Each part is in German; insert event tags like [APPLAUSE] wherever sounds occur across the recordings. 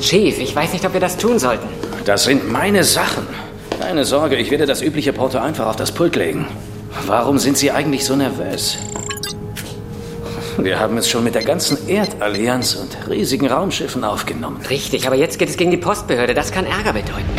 Chief, ich weiß nicht, ob wir das tun sollten. Das sind meine Sachen. Keine Sorge, ich werde das übliche Porto einfach auf das Pult legen. Warum sind Sie eigentlich so nervös? Wir haben es schon mit der ganzen Erdallianz und riesigen Raumschiffen aufgenommen. Richtig, aber jetzt geht es gegen die Postbehörde. Das kann Ärger bedeuten.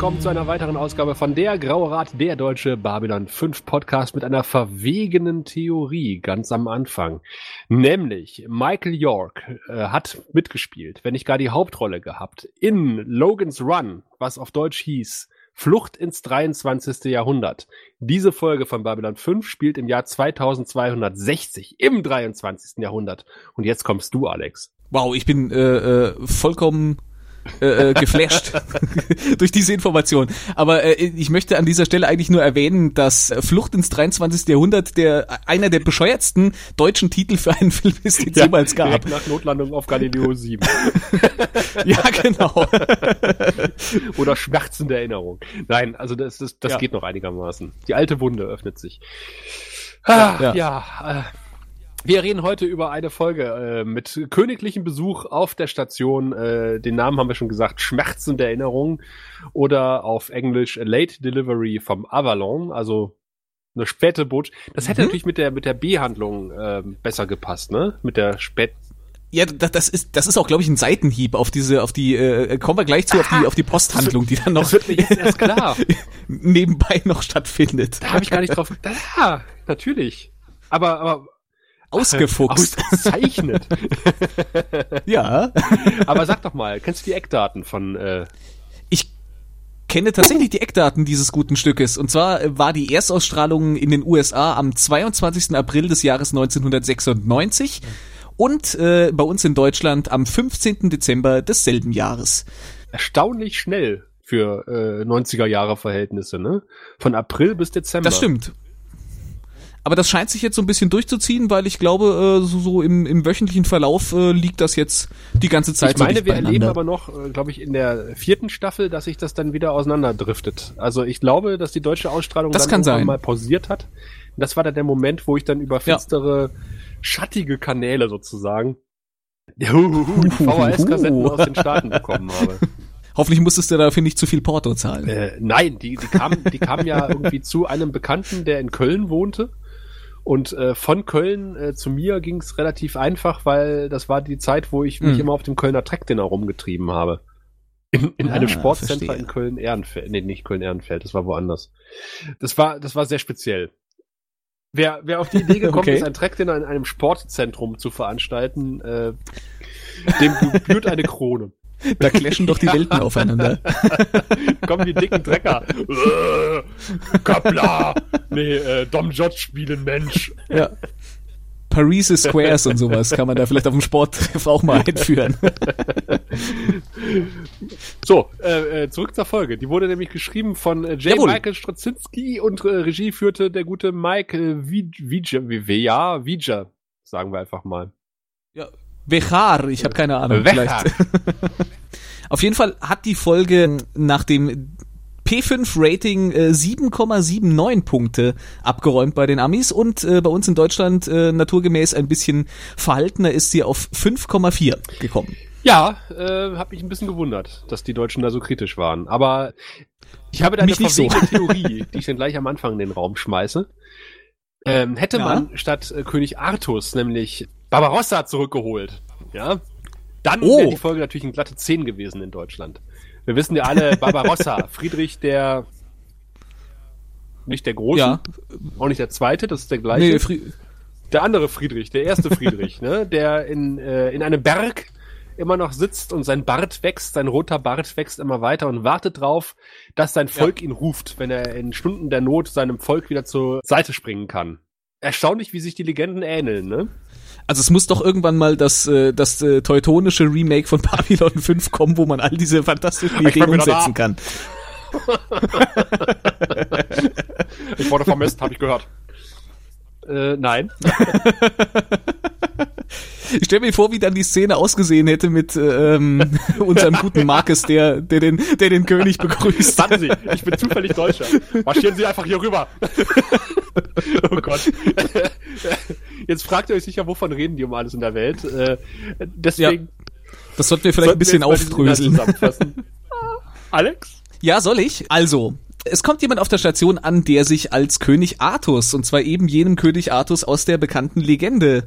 Willkommen zu einer weiteren Ausgabe von Der Graue Rat, der deutsche Babylon 5 Podcast mit einer verwegenen Theorie ganz am Anfang. Nämlich Michael York äh, hat mitgespielt, wenn nicht gar die Hauptrolle gehabt, in Logan's Run, was auf Deutsch hieß Flucht ins 23. Jahrhundert. Diese Folge von Babylon 5 spielt im Jahr 2260 im 23. Jahrhundert. Und jetzt kommst du, Alex. Wow, ich bin äh, äh, vollkommen äh, äh, geflasht [LAUGHS] durch diese Information. Aber äh, ich möchte an dieser Stelle eigentlich nur erwähnen, dass Flucht ins 23. Jahrhundert der einer der bescheuertsten deutschen Titel für einen [LAUGHS] Film ist, den es ja, jemals gab. Nach Notlandung auf Galileo 7. [LAUGHS] ja, genau. Oder schmerzende Erinnerung. Nein, also das, das, das ja. geht noch einigermaßen. Die alte Wunde öffnet sich. Ah, ja, ja. ja äh, wir reden heute über eine Folge äh, mit königlichem Besuch auf der Station. Äh, den Namen haben wir schon gesagt, schmerzende Erinnerung. Oder auf Englisch A Late Delivery vom Avalon, also eine späte Botschaft. Das hätte mhm. natürlich mit der mit der B-Handlung äh, besser gepasst, ne? Mit der spät ja, das, das ist das ist auch glaube ich ein Seitenhieb auf diese auf die äh, kommen wir gleich zu Aha, auf die auf die Posthandlung, die dann noch das wird mir jetzt erst klar. [LAUGHS] nebenbei noch stattfindet. Da habe ich gar nicht drauf. Ja, natürlich. Aber aber Ausgefuchst. Ausgezeichnet. [LAUGHS] ja. Aber sag doch mal, kennst du die Eckdaten von... Äh ich kenne tatsächlich die Eckdaten dieses guten Stückes. Und zwar äh, war die Erstausstrahlung in den USA am 22. April des Jahres 1996 und äh, bei uns in Deutschland am 15. Dezember desselben Jahres. Erstaunlich schnell für äh, 90er Jahre Verhältnisse, ne? Von April bis Dezember. Das stimmt. Aber das scheint sich jetzt so ein bisschen durchzuziehen, weil ich glaube, äh, so, so im, im wöchentlichen Verlauf äh, liegt das jetzt die ganze Zeit. Ich meine, so wir erleben aber noch, äh, glaube ich, in der vierten Staffel, dass sich das dann wieder auseinanderdriftet. Also ich glaube, dass die deutsche Ausstrahlung das dann irgendwann mal pausiert hat. Und das war dann der Moment, wo ich dann über finstere, ja. schattige Kanäle sozusagen [LAUGHS] VHS-Kassetten aus den Staaten bekommen habe. [LAUGHS] Hoffentlich musstest du dafür nicht zu viel Porto zahlen. Äh, nein, die, die kamen die kam ja [LAUGHS] irgendwie zu einem Bekannten, der in Köln wohnte. Und äh, von Köln äh, zu mir ging es relativ einfach, weil das war die Zeit, wo ich mich mhm. immer auf dem Kölner Trackdinner rumgetrieben habe. In, in ah, einem Sportcenter in Köln-Ehrenfeld. Nee, nicht Köln-Ehrenfeld, das war woanders. Das war, das war sehr speziell. Wer, wer auf die Idee [LAUGHS] gekommen okay. ist, ein Trackdinner in einem Sportzentrum zu veranstalten, äh, dem gebührt eine Krone. Da clashen doch die Welten aufeinander. [LAUGHS] Kommen die dicken Drecker. Äh, Kappler. Nee, äh, Dom Jot spielen Mensch. Ja. Paris Squares und sowas kann man da vielleicht auf dem Sporttreff [LAUGHS] auch mal einführen. [LAUGHS] so, äh, äh, zurück zur Folge. Die wurde nämlich geschrieben von äh, J. Jawohl. Michael Straczynski und äh, Regie führte der gute Mike äh, Vija, Vija, Vija, sagen wir einfach mal. Ja, Vechar, ich habe keine Ahnung. Vielleicht. [LAUGHS] Auf jeden Fall hat die Folge nach dem P5-Rating äh, 7,79 Punkte abgeräumt bei den Amis und äh, bei uns in Deutschland äh, naturgemäß ein bisschen verhaltener ist sie auf 5,4 gekommen. Ja, äh, habe mich ein bisschen gewundert, dass die Deutschen da so kritisch waren. Aber ich habe da eine verwegene so. Theorie, die ich dann gleich am Anfang in den Raum schmeiße. Ähm, hätte ja. man statt äh, König Artus nämlich Barbarossa zurückgeholt, ja, dann oh. wäre die Folge natürlich ein glatte 10 gewesen in Deutschland. Wir wissen ja alle, [LAUGHS] Barbarossa, Friedrich der nicht der Große, ja. auch nicht der Zweite, das ist der gleiche. Nee, Fried der andere Friedrich, der erste Friedrich, ne, der in, äh, in einem Berg immer noch sitzt und sein Bart wächst, sein roter Bart wächst immer weiter und wartet drauf, dass sein Volk ja. ihn ruft, wenn er in Stunden der Not seinem Volk wieder zur Seite springen kann. Erstaunlich, wie sich die Legenden ähneln, ne? Also es muss doch irgendwann mal das, äh, das äh, teutonische Remake von Babylon [LAUGHS] 5 kommen, wo man all diese fantastischen Ideen umsetzen kann. ich wurde vermisst, habe ich gehört. Äh, nein. Ich stelle mir vor, wie dann die Szene ausgesehen hätte mit ähm, [LAUGHS] unserem guten Marcus, der, der, den, der den König begrüßt. Warten Sie, ich bin zufällig Deutscher. Marschieren Sie einfach hier rüber. [LAUGHS] oh Gott. [LAUGHS] Jetzt fragt ihr euch sicher, wovon reden die um alles in der Welt. Äh, deswegen. Ja, das sollten wir vielleicht sollten ein bisschen aufdröseln. [LAUGHS] Alex? Ja, soll ich? Also, es kommt jemand auf der Station an, der sich als König Artus, und zwar eben jenem König Artus aus der bekannten Legende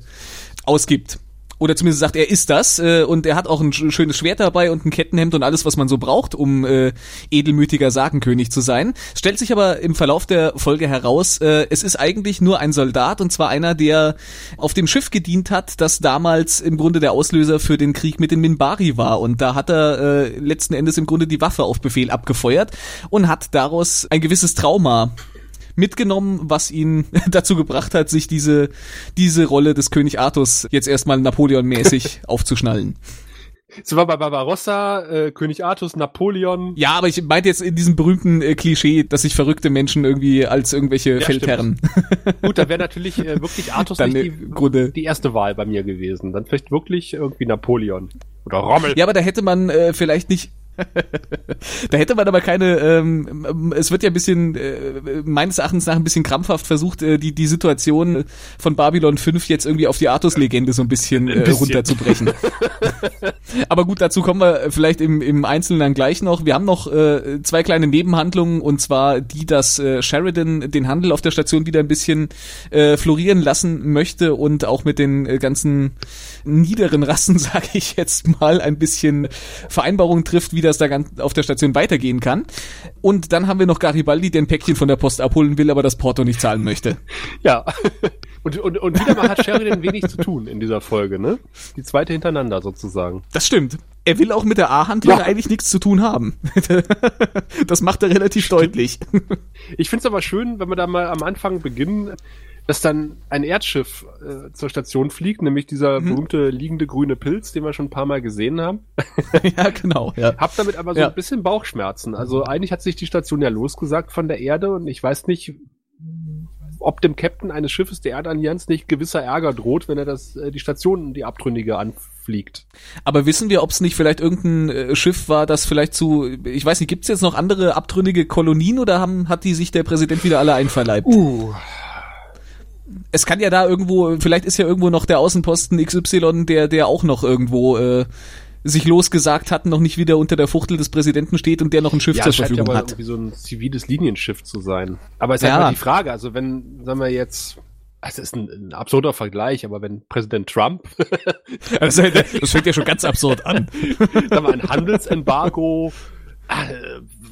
ausgibt oder zumindest sagt, er ist das äh, und er hat auch ein schönes Schwert dabei und ein Kettenhemd und alles, was man so braucht, um äh, edelmütiger Sagenkönig zu sein. Stellt sich aber im Verlauf der Folge heraus, äh, es ist eigentlich nur ein Soldat und zwar einer, der auf dem Schiff gedient hat, das damals im Grunde der Auslöser für den Krieg mit den Minbari war und da hat er äh, letzten Endes im Grunde die Waffe auf Befehl abgefeuert und hat daraus ein gewisses Trauma mitgenommen, was ihn [LAUGHS] dazu gebracht hat, sich diese, diese Rolle des König Artus jetzt erstmal Napoleon-mäßig [LAUGHS] aufzuschnallen. So war bei Barbarossa, äh, König Artus, Napoleon. Ja, aber ich meinte jetzt in diesem berühmten äh, Klischee, dass sich verrückte Menschen irgendwie als irgendwelche ja, Feldherren. [LAUGHS] Gut, da wäre natürlich äh, wirklich Artus Dann nicht die, Grunde. die erste Wahl bei mir gewesen. Dann vielleicht wirklich irgendwie Napoleon. Oder Rommel. Ja, aber da hätte man äh, vielleicht nicht [LAUGHS] da hätte man aber keine, ähm, es wird ja ein bisschen, äh, meines Erachtens nach ein bisschen krampfhaft versucht, äh, die, die Situation von Babylon 5 jetzt irgendwie auf die Artus-Legende so ein bisschen, äh, ein bisschen. runterzubrechen. [LAUGHS] aber gut, dazu kommen wir vielleicht im, im Einzelnen dann gleich noch. Wir haben noch äh, zwei kleine Nebenhandlungen und zwar die, dass äh, Sheridan den Handel auf der Station wieder ein bisschen äh, florieren lassen möchte und auch mit den äh, ganzen niederen Rassen, [LAUGHS] sage ich jetzt mal, ein bisschen Vereinbarungen trifft, wie das da ganz auf der Station weitergehen kann. Und dann haben wir noch Garibaldi, der ein Päckchen von der Post abholen will, aber das Porto nicht zahlen möchte. [LAUGHS] Ja. Und, und, und wieder mal hat Sheridan wenig zu tun in dieser Folge, ne? Die zweite hintereinander sozusagen. Das stimmt. Er will auch mit der A-Handlung ja. eigentlich nichts zu tun haben. [LAUGHS] das macht er relativ Stimmt. deutlich. [LAUGHS] Ich find's aber schön, wenn wir da mal am Anfang beginnen, dass dann ein Erdschiff äh, zur Station fliegt, nämlich dieser mhm. berühmte liegende grüne Pilz, den wir schon ein paar Mal gesehen haben. [LAUGHS] ja, genau. Ja. Hab damit aber so ja. ein bisschen Bauchschmerzen. Also eigentlich hat sich die Station ja losgesagt von der Erde und ich weiß nicht, ob dem Captain eines Schiffes der Erdallianz nicht gewisser Ärger droht, wenn er das äh, die Station die Abtrünnige anfliegt. Aber wissen wir, ob es nicht vielleicht irgendein äh, Schiff war, das vielleicht zu, ich weiß nicht, gibt es jetzt noch andere abtrünnige Kolonien oder haben, hat die sich der Präsident wieder alle einverleibt? Uh, es kann ja da irgendwo, vielleicht ist ja irgendwo noch der Außenposten XY, der, der auch noch irgendwo äh, sich losgesagt hat, noch nicht wieder unter der Fuchtel des Präsidenten steht und der noch ein Schiff ja, zur Verfügung ja hat. irgendwie so ein ziviles Linienschiff zu sein. Aber es ist ja halt die Frage, also wenn, sagen wir jetzt, es ist ein, ein absurder Vergleich, aber wenn Präsident Trump das, [LAUGHS] das fängt ja schon ganz absurd an. [LAUGHS] sagen wir, ein Handelsembargo ah,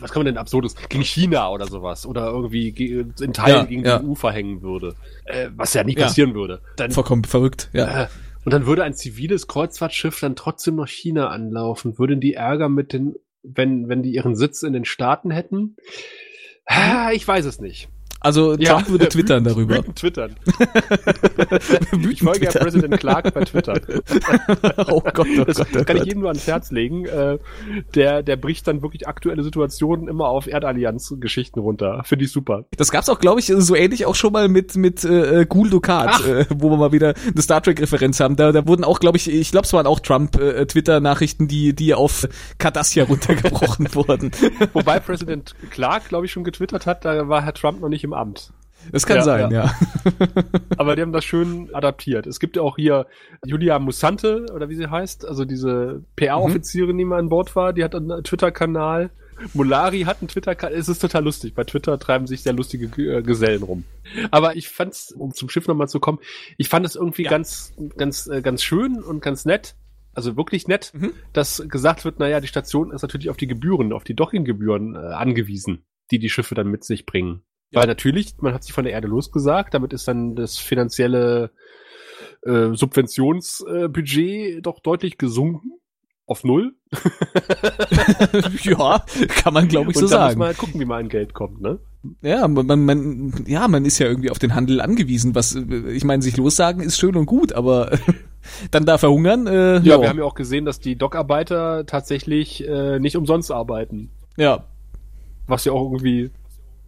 was kann man denn absurdes gegen China oder sowas oder irgendwie in Teilen ja, gegen ja. die EU verhängen würde, äh, was ja nie passieren würde. Dann, Vollkommen verrückt, ja. Äh, und dann würde ein ziviles Kreuzfahrtschiff dann trotzdem noch China anlaufen. Würden die Ärger mit den, wenn wenn die ihren Sitz in den Staaten hätten? Ah, ich weiß es nicht. Also ja, Trump würde [LAUGHS] twittern darüber. Wütend twittern. [LAUGHS] ich folge ja Präsident Clark bei Twitter. [LAUGHS] oh Gott, oh das Gott, oh kann Gott. ich jedem nur ans Herz legen. Äh, der, der bricht dann wirklich aktuelle Situationen immer auf Erdallianz-Geschichten runter. Finde ich super. Das gab's auch, glaube ich, so ähnlich auch schon mal mit mit äh, Ghoul Dukat, äh, wo wir mal wieder eine Star Trek-Referenz haben. Da, da wurden auch, glaube ich, ich glaube, es waren auch Trump-Twitter-Nachrichten, äh, die die auf Cardassia runtergebrochen wurden. Wobei Präsident Clark, glaube ich, schon getwittert hat, da war Herr Trump noch nicht im im Amt. Das kann ja, sein, ja. ja. [LAUGHS] Aber die haben das schön adaptiert. Es gibt ja auch hier Julia Musante, oder wie sie heißt, also diese PR-Offizierin, die mal an Bord war, die hat einen Twitter-Kanal. Molari hat einen Twitter-Kanal. Es ist total lustig. Bei Twitter treiben sich sehr lustige äh, Gesellen rum. Aber ich fand's, um zum Schiff nochmal zu kommen, ich fand es irgendwie ja. ganz, ganz, äh, ganz schön und ganz nett. Also wirklich nett, mhm. dass gesagt wird, naja, die Station ist natürlich auf die Gebühren, auf die Dockinggebühren äh, angewiesen, die die Schiffe dann mit sich bringen. Weil natürlich, man hat sich von der Erde losgesagt, damit ist dann das finanzielle äh, Subventionsbudget äh, doch deutlich gesunken auf null. [LAUGHS] ja, kann man glaube ich Und so muss sagen. man halt gucken, wie man an Geld kommt, ne? Ja, man, man, ja, man ist ja irgendwie auf den Handel angewiesen. Was, ich meine, sich lossagen ist schön und gut, aber [LAUGHS] dann da verhungern. Äh, Ja, wir haben ja auch gesehen, dass die Dockarbeiter tatsächlich äh, nicht umsonst arbeiten. ja. Was ja auch irgendwie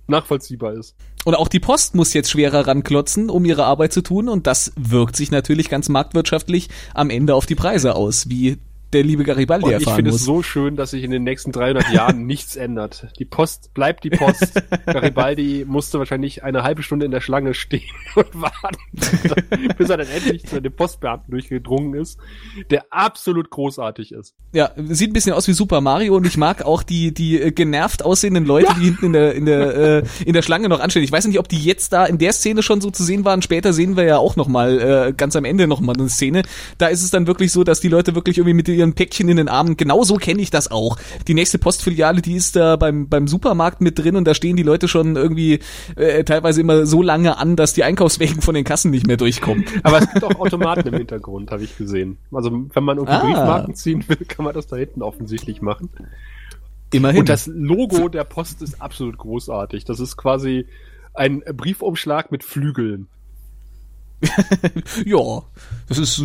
nachvollziehbar ist. Und auch die Post muss jetzt schwerer ranklotzen, um ihre Arbeit zu tun. Und das wirkt sich natürlich ganz marktwirtschaftlich am Ende auf die Preise aus, wie der liebe Garibaldi Und ich erfahren finde muss. es so schön, dass sich in den nächsten 300 Jahren [LAUGHS] nichts ändert. Die Post bleibt die Post. Garibaldi musste wahrscheinlich eine halbe Stunde in der Schlange stehen [LAUGHS] und warten, bis er dann endlich zu dem Postbeamten durchgedrungen ist, der absolut großartig ist. Ja, sieht ein bisschen aus wie Super Mario und ich mag auch die die äh, genervt aussehenden Leute, die hinten in der in der äh, in der Schlange noch anstehen. Ich weiß nicht, ob die jetzt da in der Szene schon so zu sehen waren. Später sehen wir ja auch noch mal äh, ganz am Ende noch mal eine Szene. Da ist es dann wirklich so, dass die Leute wirklich irgendwie mit ihren Päckchen in den Armen. Genau so kenne ich das auch. Die nächste Postfiliale, die ist da beim beim Supermarkt mit drin und da stehen die Leute schon irgendwie äh, teilweise immer so lange an, dass die Einkaufswegen von den Kassen nicht mehr durchkommen. Aber es gibt auch Automaten im Hintergrund, habe ich gesehen. Also wenn man irgendwie Ah. Briefmarken ziehen will, kann man das da hinten offensichtlich machen. Immerhin. Und das Logo der Post ist absolut großartig. Das ist quasi ein Briefumschlag mit Flügeln. [LAUGHS] Ja, das ist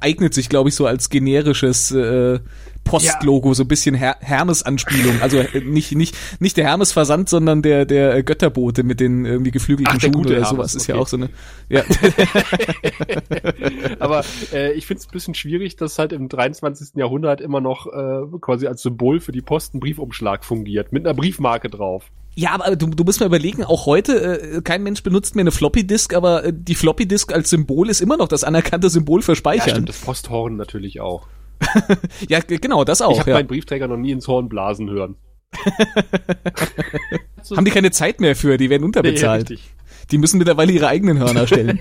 eignet sich, glaube ich, so als generisches äh, Postlogo, so ein bisschen Her Hermes-Anspielung. Also äh, nicht nicht nicht der Hermes-Versand, sondern der der äh, Götterbote mit den irgendwie geflügelten Ach, Schuhen oder Hermes, sowas ist ja okay. auch so eine. Ja, [LAUGHS] Aber äh, ich finde es ein bisschen schwierig, dass halt im 23. Jahrhundert immer noch äh, quasi als Symbol für die Post ein Briefumschlag fungiert, mit einer Briefmarke drauf. ja, aber du, du musst mal überlegen, auch heute äh, kein Mensch benutzt mehr eine Floppy Disk, aber äh, die Floppy Disk als Symbol ist immer noch das anerkannte Symbol für Ja, Speichern. stimmt, das Posthorn natürlich auch. [LAUGHS] Ja, genau, das auch. ich habe ja. meinen Briefträger noch nie ins Horn blasen hören. [LAUGHS] Haben die keine Zeit mehr für, die werden unterbezahlt. richtig. die müssen mittlerweile ihre eigenen Hörner stellen.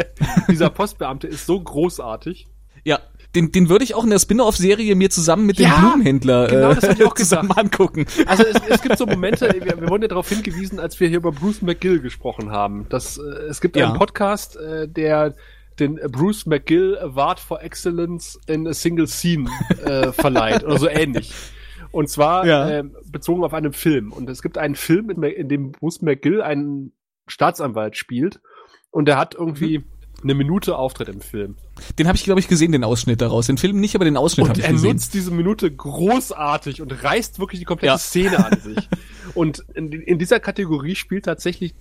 [LAUGHS] Dieser Postbeamte ist so großartig. Ja, den, den würde ich auch in der Spin-off-Serie mir zusammen mit Ja, dem Blumenhändler genau, das ich auch zusammen angucken. Also es, es gibt so Momente, wir, wir wurden ja darauf hingewiesen, als wir hier über Bruce McGill gesprochen haben, dass äh, es gibt Ja. einen Podcast, äh, der den Bruce McGill Award for Excellence in a Single Scene äh, verleiht oder so ähnlich. Und zwar Ja. äh, bezogen auf einen Film. Und es gibt einen Film, in, in dem Bruce McGill einen Staatsanwalt spielt und der hat irgendwie eine Minute Auftritt im Film. Den habe ich, glaube ich, gesehen, den Ausschnitt daraus. Den Film nicht, aber den Ausschnitt habe Und ich er gesehen. nutzt diese Minute großartig und reißt wirklich die komplette Ja. Szene an sich. Und in, in dieser Kategorie spielt tatsächlich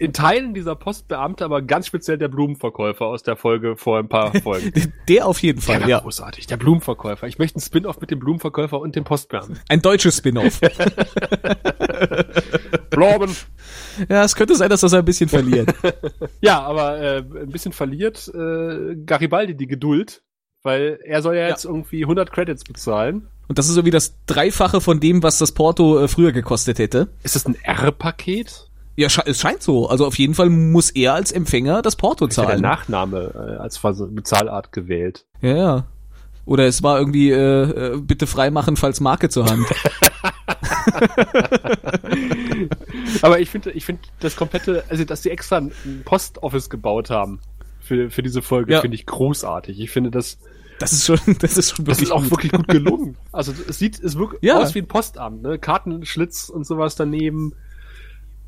in Teilen dieser Postbeamte, aber ganz speziell der Blumenverkäufer aus der Folge vor ein paar [LAUGHS] Folgen. Der auf jeden Der Fall, war ja. großartig. Der Blumenverkäufer. Ich möchte einen Spin-off mit dem Blumenverkäufer und dem Postbeamten. Ein deutsches Spin-off. [LAUGHS] Blumen. ja, es könnte sein, dass das ein bisschen verliert. [LAUGHS] Ja, aber äh, ein bisschen verliert äh, Garibaldi die Geduld, weil er soll ja jetzt irgendwie 100 Credits bezahlen. Und das ist so wie das Dreifache von dem, was das Porto äh, früher gekostet hätte. Ist das ein R-Paket? Ja, es scheint so. Also auf jeden Fall muss er als Empfänger das Porto Ist ja der zahlen. Nachname äh, als Bezahlart gewählt. Ja, ja. Oder es war irgendwie, äh, äh, bitte freimachen, falls Marke zur Hand. [LAUGHS] Aber ich finde, ich finde das komplette, also dass sie extra ein Post-Office gebaut haben für, für diese Folge, Ja. finde ich großartig. Ich finde, das, Das ist schon, das ist schon das wirklich ist auch gut. wirklich gut gelungen. [LAUGHS] Also es sieht, es wirkt Ja. aus wie ein Postamt, ne? Kartenschlitz und sowas daneben.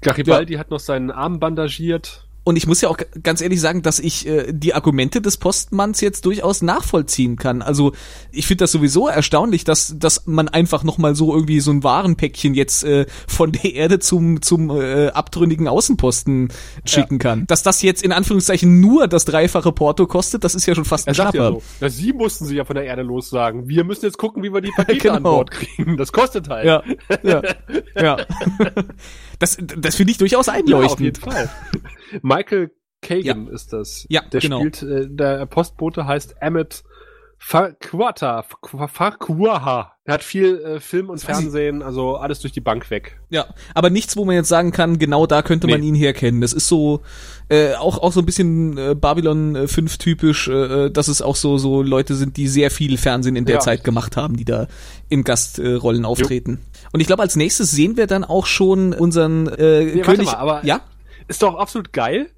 Garibaldi hat noch seinen Arm bandagiert. Und ich muss ja auch ganz ehrlich sagen, dass ich äh, die Argumente des Postmanns jetzt durchaus nachvollziehen kann. Also ich finde das sowieso erstaunlich, dass, dass man einfach nochmal so irgendwie so ein Warenpäckchen jetzt äh, von der Erde zum, zum äh, abtrünnigen Außenposten schicken kann. Dass das jetzt in Anführungszeichen nur das dreifache Porto kostet, das ist ja schon fast Er ein sagt ja Schnapper. so, sie mussten sich ja von der Erde los sagen. Wir müssen jetzt gucken, wie wir die [LAUGHS] Pakete an Genau. Bord kriegen. Das kostet halt. Ja, ja, ja. [LAUGHS] [LAUGHS] Das, das finde ich durchaus Ja, auf einleuchtend. jeden Fall. Michael Kagan ist das. Ja, der genau. spielt, äh, der Postbote heißt Emmett Farquata, Farquaha. Er hat viel äh, Film und Fernsehen, also alles durch die Bank weg. Ja, aber nichts, wo man jetzt sagen kann, genau da könnte man Nee. ihn herkennen. Das ist so äh, auch auch so ein bisschen äh, Babylon äh, 5 typisch, äh, dass es auch so so Leute sind, die sehr viel Fernsehen in der Ja. Zeit gemacht haben, die da in Gastrollen auftreten. Und ich glaube, als nächstes sehen wir dann auch schon unseren äh, Nee, König. mal, aber- ja, Ist doch absolut geil.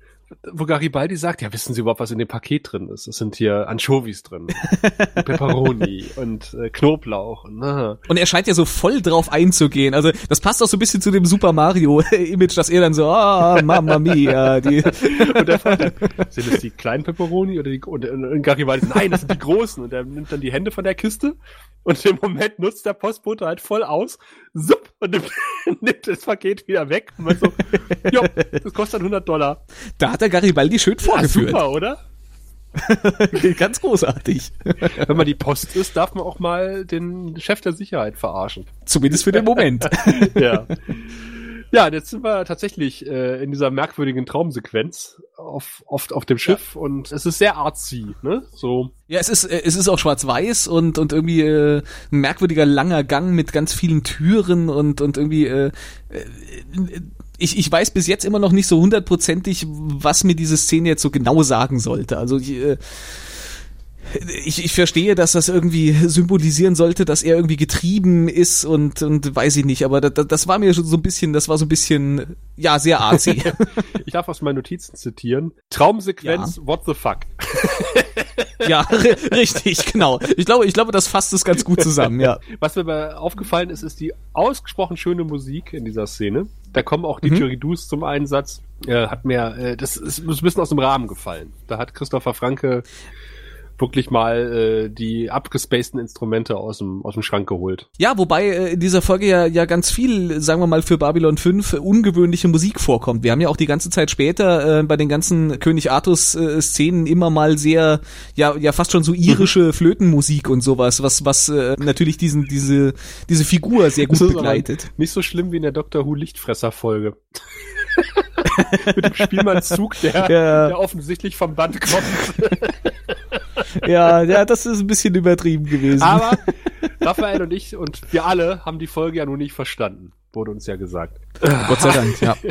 Wo Garibaldi sagt, ja, wissen Sie überhaupt, was in dem Paket drin ist? Es sind hier Anchovies drin, [LAUGHS] und Peperoni und äh, Knoblauch. Und, äh. und er scheint ja so voll drauf einzugehen. Also das passt auch so ein bisschen zu dem Super Mario-Image, [LAUGHS] dass er dann so, ah, Mamma Mia. Die [LAUGHS] und der Vater, sind es die kleinen Peperoni oder die, und, und Garibaldi, nein, das sind die großen. Und er nimmt dann die Hände von der Kiste und im Moment nutzt der Postbote halt voll aus, supp, und nimmt, [LAUGHS] nimmt das Paket wieder weg. Und man so, jo, das kostet 100 Dollar. Da hat der Garibaldi schön vorgeführt. Ja, super, oder? [LAUGHS] Ganz großartig. Wenn man die Post ist, darf man auch mal den Chef der Sicherheit verarschen. Zumindest für den Moment. [LAUGHS] ja. Ja, jetzt sind wir tatsächlich äh, in dieser merkwürdigen Traumsequenz auf, oft auf dem Schiff ja. und es ist sehr artsy, ne? So. Ja, es ist äh, es ist auch schwarz-weiß und und irgendwie äh, ein merkwürdiger langer Gang mit ganz vielen Türen und und irgendwie äh, äh, ich, ich weiß bis jetzt immer noch nicht so hundertprozentig, was mir diese Szene jetzt so genau sagen sollte. Also ich, äh, ich, ich verstehe, dass das irgendwie symbolisieren sollte, dass er irgendwie getrieben ist und, und weiß ich nicht, aber das, das war mir schon so ein bisschen, das war so ein bisschen, ja, sehr arzi. [LAUGHS] ich darf aus meinen Notizen zitieren. Traumsequenz, ja. what the fuck? [LAUGHS] ja, richtig, genau. Ich glaube, ich glaube, das fasst es ganz gut zusammen, ja. Was mir aber aufgefallen ist, ist die ausgesprochen schöne Musik in dieser Szene. Da kommen auch die mhm. Didgeridoos zum Einsatz. Äh, hat mir, äh, das ist, ist ein bisschen aus dem Rahmen gefallen. Da hat Christopher Franke wirklich mal äh, die abgespaceden Instrumente aus dem, aus dem Schrank geholt. Ja, wobei äh, in dieser Folge ja, ja ganz viel, sagen wir mal, für Babylon 5 ungewöhnliche Musik vorkommt. Wir haben ja auch die ganze Zeit später äh, bei den ganzen König Artus äh, Szenen immer mal sehr, ja, ja fast schon so irische mhm. Flötenmusik und sowas, was, was äh, natürlich diesen, diese, diese Figur sehr gut begleitet. Nicht so schlimm wie in der Doctor Who Lichtfresser Folge. [LAUGHS] Mit dem Spielmannszug, der, ja. der offensichtlich vom Band kommt. Ja, ja, das ist ein bisschen übertrieben gewesen. Aber Raphael und ich und wir alle haben die Folge ja nun nicht verstanden, wurde uns ja gesagt. Gott sei Dank, ja. [LAUGHS]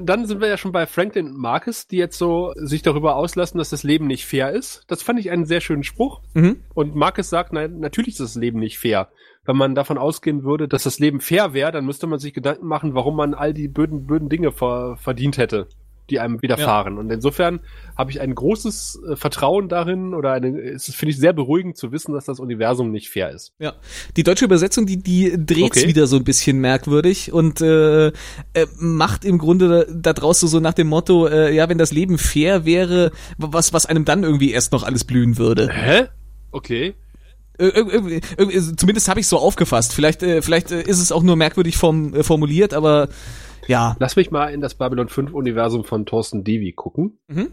Dann sind wir ja schon bei Franklin und Marcus, die jetzt so sich darüber auslassen, dass das Leben nicht fair ist. Das fand ich einen sehr schönen Spruch. Mhm. Und Marcus sagt, nein, natürlich ist das Leben nicht fair. Wenn man davon ausgehen würde, dass das Leben fair wäre, dann müsste man sich Gedanken machen, warum man all die böden, böden Dinge ver verdient hätte die einem widerfahren. Ja. Und insofern habe ich ein großes äh, Vertrauen darin oder eine, es finde ich sehr beruhigend zu wissen, dass das Universum nicht fair ist. Ja, die deutsche Übersetzung, die die dreht's okay. wieder so ein bisschen merkwürdig und äh, äh, macht im Grunde da, draußen so nach dem Motto, äh, ja, wenn das Leben fair wäre, was was einem dann irgendwie erst noch alles blühen würde. Hä? Okay. Zumindest habe ich so aufgefasst. Vielleicht, äh, vielleicht äh, ist es auch nur merkwürdig form, äh, formuliert, aber ja. Lass mich mal in das Babylon 5 Universum von Thorsten Devi gucken. Mhm.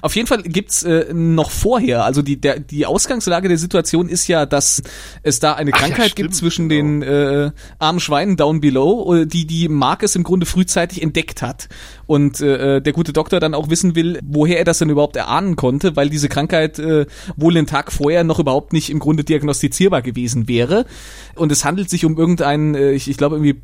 Auf jeden Fall gibt's äh, noch vorher, also die, der, die Ausgangslage der Situation ist ja, dass es da eine Krankheit ja, gibt zwischen genau. den äh, armen Schweinen down below, äh, die die Marcus im Grunde frühzeitig entdeckt hat. Und äh, der gute Doktor dann auch wissen will, woher er das denn überhaupt erahnen konnte, weil diese Krankheit äh, wohl den Tag vorher noch überhaupt nicht im Grunde diagnostizierbar gewesen wäre. Und es handelt sich um irgendeinen, äh, ich, ich glaube irgendwie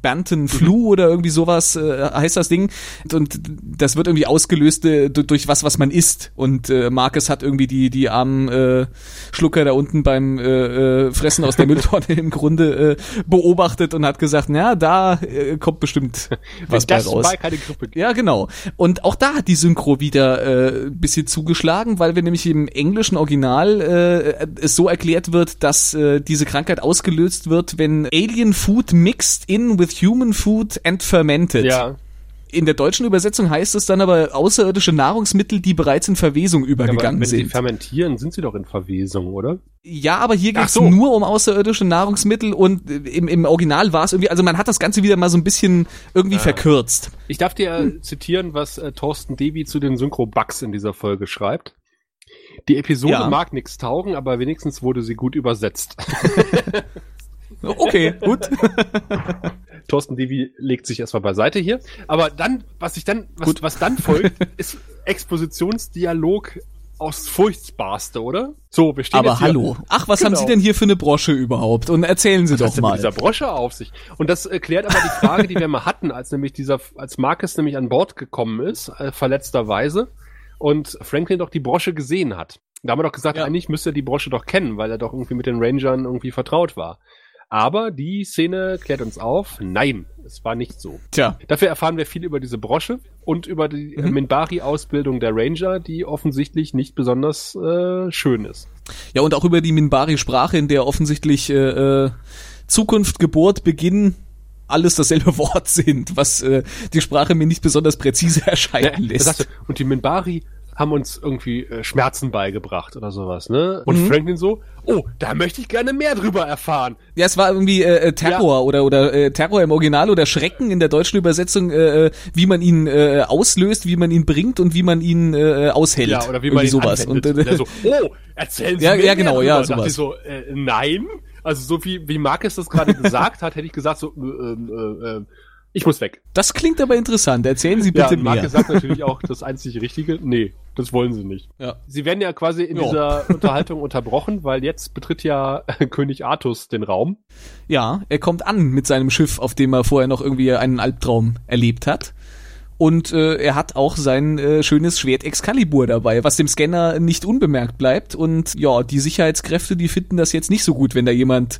Banten Flu mhm. oder irgendwie sowas äh, heißt das Ding. Und das wird irgendwie ausgelöst äh, durch was, was man isst. Und äh, Marcus hat irgendwie die, die armen äh, Schlucker da unten beim äh, äh, Fressen aus der Mülltonne im Grunde äh, beobachtet und hat gesagt, na, da äh, kommt bestimmt [LAUGHS] was bei raus. keine Gruppe Ja, genau. Und auch da hat die Synchro wieder äh, bisschen zugeschlagen, weil wir nämlich im englischen Original äh, es so erklärt wird, dass äh, diese Krankheit ausgelöst wird, wenn Alien Food mixed in with human food and fermented. Ja. In der deutschen Übersetzung heißt es dann aber außerirdische Nahrungsmittel, die bereits in Verwesung übergegangen ja, sind. Wenn sie fermentieren, sind sie doch in Verwesung, oder? Ja, aber hier geht's so. nur um außerirdische Nahrungsmittel und im, im Original war es irgendwie, also man hat das Ganze wieder mal so ein bisschen irgendwie ah. verkürzt. Ich darf dir hm. zitieren, was äh, Thorsten Devi zu den Synchro-Bugs in dieser Folge schreibt. Die Episode ja. mag nichts taugen, aber wenigstens wurde sie gut übersetzt. [LAUGHS] okay, gut. [LAUGHS] Thorsten Devi legt sich erstmal beiseite hier. Aber dann, was ich dann, was, was dann folgt, [LAUGHS] ist Expositionsdialog aus Furchtbarste, oder? So, wir stehen Aber hallo. Ach, was genau. haben Sie denn hier für eine Brosche überhaupt? Und erzählen Sie was doch mal. Mit dieser Brosche auf sich. Und das erklärt aber die Frage, die wir mal hatten, als nämlich dieser, als Marcus nämlich an Bord gekommen ist, äh, verletzterweise, und Franklin doch die Brosche gesehen hat. Da haben wir doch gesagt, ja. eigentlich müsste er die Brosche doch kennen, weil er doch irgendwie mit den Rangern irgendwie vertraut war. Aber die Szene klärt uns auf, nein, Es war nicht so. Tja. Dafür erfahren wir viel über diese Brosche und über die mhm. Minbari-Ausbildung der Ranger, die offensichtlich nicht besonders äh, schön ist. Ja, und auch über die Minbari-Sprache, in der offensichtlich äh, äh Zukunft, Geburt, Beginn alles dasselbe [LAUGHS] Wort sind, was äh, die Sprache mir nicht besonders präzise erscheinen ja, lässt. Und die Minbari haben uns irgendwie äh, Schmerzen beigebracht oder sowas, ne? Und mhm. Franklin so, oh, da möchte ich gerne mehr drüber erfahren. Ja, es war irgendwie äh, äh Terror ja. oder oder äh, Terror im Original oder Schrecken in der deutschen Übersetzung, äh, äh, wie man ihn äh, auslöst, wie man ihn bringt und wie man ihn äh, aushält. Ja, oder wie man ihn sowas. Und, äh, so, [LAUGHS] oh, erzählen Sie ja, mir ja, genau, ja, sowas. ich so, äh, nein. Also so wie wie Marcus das gerade [LAUGHS] gesagt hat, hätte ich gesagt so, äh, äh, äh, ich muss weg. Das klingt aber interessant. Erzählen Sie bitte ja, mehr. Marke sagt natürlich auch [LAUGHS] das einzig Richtige. Nee, das wollen sie nicht. Ja. Sie werden ja quasi in jo. dieser Unterhaltung unterbrochen, weil jetzt betritt ja [LAUGHS] König Artus den Raum. Ja, er kommt an mit seinem Schiff, auf dem er vorher noch irgendwie einen Albtraum erlebt hat. Und äh, er hat auch sein äh, schönes Schwert Excalibur dabei, was dem Scanner nicht unbemerkt bleibt. Und ja, die Sicherheitskräfte, die finden das jetzt nicht so gut, wenn da jemand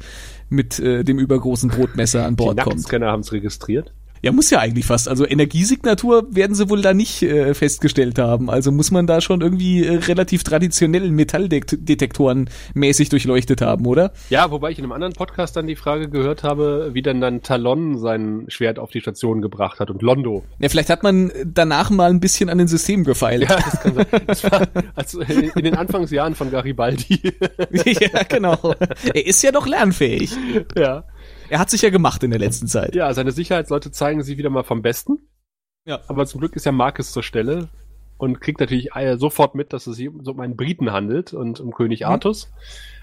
mit äh, dem übergroßen Brotmesser an Bord die kommt. Die Scanner haben es registriert. Ja, muss ja eigentlich fast. Also Energiesignatur werden sie wohl da nicht äh, festgestellt haben. Also muss man da schon irgendwie äh, relativ traditionell Metalldetektoren mäßig durchleuchtet haben, oder? Ja, wobei ich in einem anderen Podcast dann die Frage gehört habe, wie denn dann Talon sein Schwert auf die Station gebracht hat und Londo. Ja, vielleicht hat man danach mal ein bisschen an den Systemen gefeilt. Ja, das kann sein. Das war also in den Anfangsjahren von Garibaldi. [LAUGHS] ja, genau. Er ist ja doch lernfähig. Ja. Er hat sich ja gemacht in der letzten Zeit. Ja, seine Sicherheitsleute zeigen sie wieder mal vom Besten. Ja. Aber zum Glück ist ja Marcus zur Stelle und kriegt natürlich sofort mit, dass es sich um einen Briten handelt und um König mhm.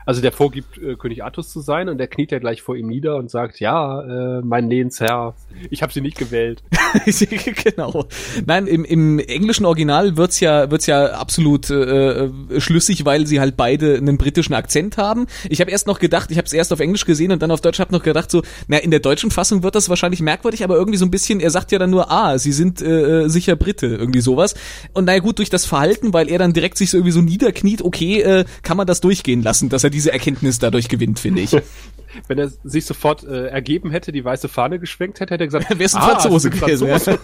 Also der vorgibt, äh, König Artus zu sein und der kniet ja gleich vor ihm nieder und sagt, ja, äh, mein Lehnsherr, ich habe sie nicht gewählt. [LAUGHS] genau. Nein, im, im englischen Original wird's ja wird's ja absolut äh, schlüssig, weil sie halt beide einen britischen Akzent haben. Ich habe erst noch gedacht, ich habe es erst auf Englisch gesehen und dann auf Deutsch habe noch gedacht so, na in der deutschen Fassung wird das wahrscheinlich merkwürdig, aber irgendwie so ein bisschen, er sagt ja dann nur, ah, sie sind äh, sicher Brite, irgendwie sowas. Und naja gut, durch das Verhalten, weil er dann direkt sich so irgendwie so niederkniet, okay, äh, kann man das durchgehen lassen, dass er diese Erkenntnis dadurch gewinnt, finde ich. [LAUGHS] Wenn er sich sofort äh, ergeben hätte, die weiße Fahne geschwenkt hätte, hätte er gesagt, [LAUGHS] wer ist ein ah, Franzose gewesen? Ja. [LAUGHS]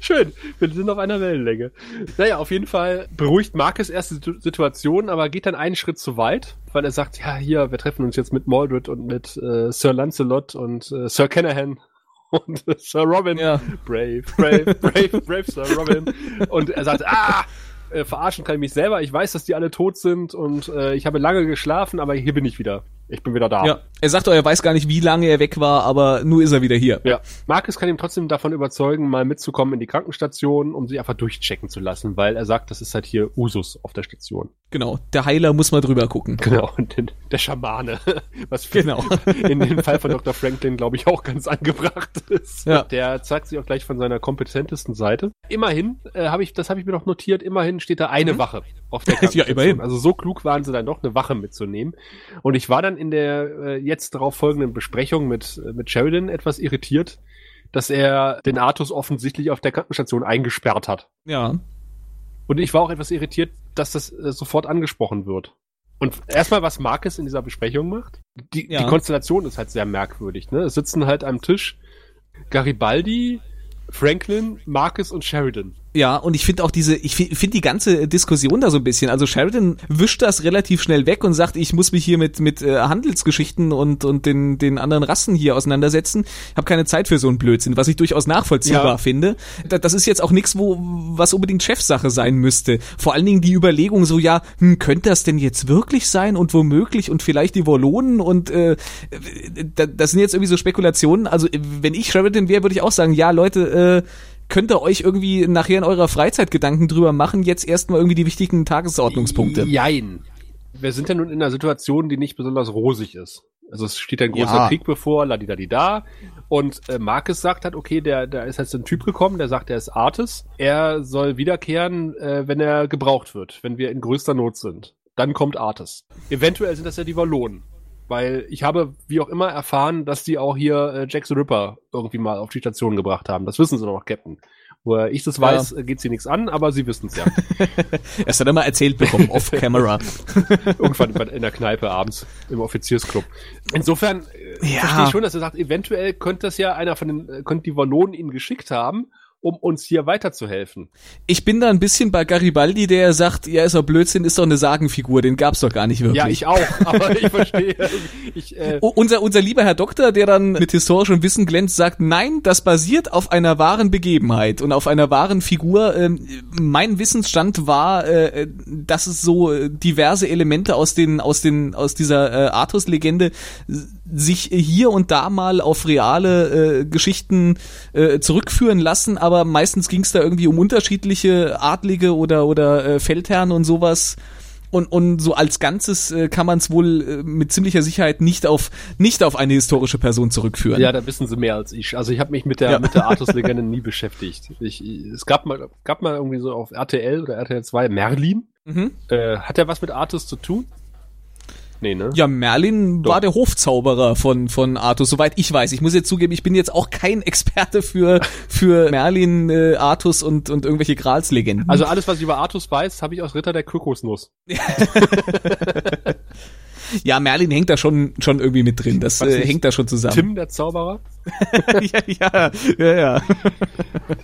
Schön, wir sind auf einer Wellenlänge. Naja, auf jeden Fall beruhigt Marcus erste Situation, aber geht dann einen Schritt zu weit, weil er sagt, ja, hier, wir treffen uns jetzt mit Mordred und mit äh, Sir Lancelot und äh, Sir Canahan und äh, Sir Robin. Ja. Brave, brave, brave, brave Sir Robin. Und er sagt, ah, äh, verarschen kann ich mich selber. Ich weiß, dass die alle tot sind und äh, ich habe lange geschlafen, aber hier bin ich wieder. Ich bin wieder da. Ja, er sagt auch, er weiß gar nicht, wie lange er weg war, aber nur ist er wieder hier. Ja. Marcus kann ihm trotzdem davon überzeugen, mal mitzukommen in die Krankenstation, um sich einfach durchchecken zu lassen, weil er sagt, das ist halt hier Usus auf der Station. Genau. Der Heiler muss mal drüber gucken. Genau. Und den, der Schamane. [LAUGHS] Was genau. [LAUGHS] in dem Fall von Dr. Franklin, glaube ich, auch ganz angebracht ist. Ja. Der zeigt sich auch gleich von seiner kompetentesten Seite. Immerhin, äh, habe ich, das habe ich mir noch notiert, immerhin steht da eine mhm. Wache auf der [LAUGHS] ja, immerhin. Also so klug waren sie dann doch, eine Wache mitzunehmen. Und ich war dann in der äh, jetzt darauf folgenden Besprechung mit, äh, mit Sheridan etwas irritiert, dass er den Artus offensichtlich auf der Krankenstation eingesperrt hat. Ja. Und ich war auch etwas irritiert, dass das äh, sofort angesprochen wird. Und erstmal, was Marcus in dieser Besprechung macht. Die, ja. die Konstellation ist halt sehr merkwürdig. Ne? Es sitzen halt am Tisch Garibaldi, Franklin, Marcus und Sheridan. Ja, und ich finde auch diese, ich finde find die ganze Diskussion da so ein bisschen. Also Sheridan wischt das relativ schnell weg und sagt, ich muss mich hier mit mit äh, Handelsgeschichten und und den den anderen Rassen hier auseinandersetzen. Ich habe keine Zeit für so einen Blödsinn, was ich durchaus nachvollziehbar ja. finde. Da, das ist jetzt auch nichts, wo was unbedingt Chefsache sein müsste. Vor allen Dingen die Überlegung so, ja, hm, könnte das denn jetzt wirklich sein und womöglich und vielleicht die Wollonen und äh, das sind jetzt irgendwie so Spekulationen. Also wenn ich Sheridan wäre, würde ich auch sagen, ja, Leute. Äh, könnt ihr euch irgendwie nachher in eurer Freizeit Gedanken drüber machen, jetzt erstmal irgendwie die wichtigen Tagesordnungspunkte? Jein. Wir sind ja nun in einer Situation, die nicht besonders rosig ist. Also es steht ein großer ja. Krieg bevor, la da da. Und äh, Marcus sagt halt, okay, der, der ist jetzt ein Typ gekommen, der sagt, er ist Artis. Er soll wiederkehren, äh, wenn er gebraucht wird, wenn wir in größter Not sind. Dann kommt Artis. Eventuell sind das ja die Wallonen. Weil ich habe, wie auch immer, erfahren, dass die auch hier äh, Jack the Ripper irgendwie mal auf die Station gebracht haben. Das wissen sie noch, Captain. Wo ich das weiß, ja. geht sie nichts an, aber sie wissen es ja. [LAUGHS] Erst hat er mal erzählt bekommen, off-camera. [LAUGHS] Irgendwann in der Kneipe abends im Offiziersclub. Insofern äh, ja. verstehe ich schon, dass er sagt, eventuell könnte das ja einer von den, äh, könnte die Wallonen ihn geschickt haben um uns hier weiterzuhelfen. Ich bin da ein bisschen bei Garibaldi, der sagt, ja, ist doch Blödsinn, ist doch eine Sagenfigur, den gab's doch gar nicht wirklich. Ja, ich auch, [LAUGHS] aber ich verstehe. Ich, äh unser, unser lieber Herr Doktor, der dann mit historischem Wissen glänzt, sagt, nein, das basiert auf einer wahren Begebenheit und auf einer wahren Figur. Ähm, mein Wissensstand war, äh, dass es so diverse Elemente aus den, aus den, aus dieser äh, Artus-Legende sich hier und da mal auf reale äh, Geschichten äh, zurückführen lassen, aber meistens ging es da irgendwie um unterschiedliche Adlige oder oder äh, Feldherren und sowas. Und, und so als Ganzes äh, kann man es wohl äh, mit ziemlicher Sicherheit nicht auf nicht auf eine historische Person zurückführen. Ja, da wissen sie mehr als ich. Also ich habe mich mit der ja. mit der [LAUGHS] Artus-Legende nie beschäftigt. Ich, es gab mal gab mal irgendwie so auf RTL oder RTL 2 Merlin. Mhm. Äh, hat er was mit Artus zu tun? Nee, ne? Ja, Merlin Doch. war der Hofzauberer von, von Artus, soweit ich weiß. Ich muss jetzt zugeben, ich bin jetzt auch kein Experte für, für Merlin, äh, Artus und, und irgendwelche Gralslegenden. Also alles, was ich über Artus weiß, habe ich aus Ritter der Kokosnuss. [LAUGHS] ja, Merlin hängt da schon, schon irgendwie mit drin. Das äh, hängt da schon zusammen. Tim, der Zauberer? [LAUGHS] ja, ja, ja, ja.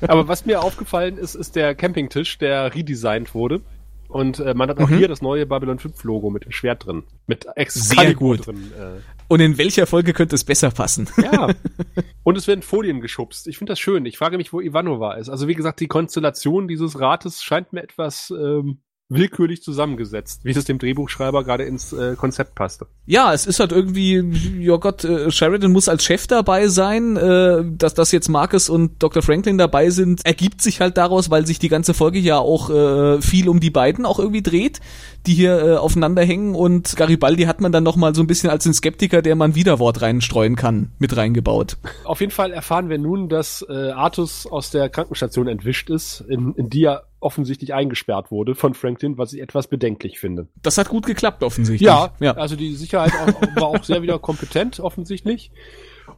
Aber was mir aufgefallen ist, ist der Campingtisch, der redesigned wurde. Und äh, man hat auch mhm. hier das neue Babylon 5 Logo mit dem Schwert drin. Mit Excalibur Sehr gut. drin. Äh. Und in welcher Folge könnte es besser passen? Ja. [LAUGHS] Und es werden Folien geschubst. Ich finde das schön. Ich frage mich, wo Ivanova ist. Also wie gesagt, die Konstellation dieses Rates scheint mir etwas ähm, willkürlich zusammengesetzt, wie es dem Drehbuchschreiber gerade ins äh, Konzept passte. Ja, es ist halt irgendwie, ja Gott, äh, Sheridan muss als Chef dabei sein, äh, dass das jetzt Marcus und Dr. Franklin dabei sind, ergibt sich halt daraus, weil sich die ganze Folge ja auch äh, viel um die beiden auch irgendwie dreht, die hier äh, aufeinander hängen und Garibaldi hat man dann noch mal so ein bisschen als den Skeptiker, der man Widerwort reinstreuen kann, mit reingebaut. Auf jeden Fall erfahren wir nun, dass äh, Artus aus der Krankenstation entwischt ist, in, in die er offensichtlich eingesperrt wurde von Franklin, was ich etwas bedenklich finde. Das hat gut geklappt offensichtlich. Ja, ja. also die Sicherheit auch, war auch sehr wieder kompetent offensichtlich.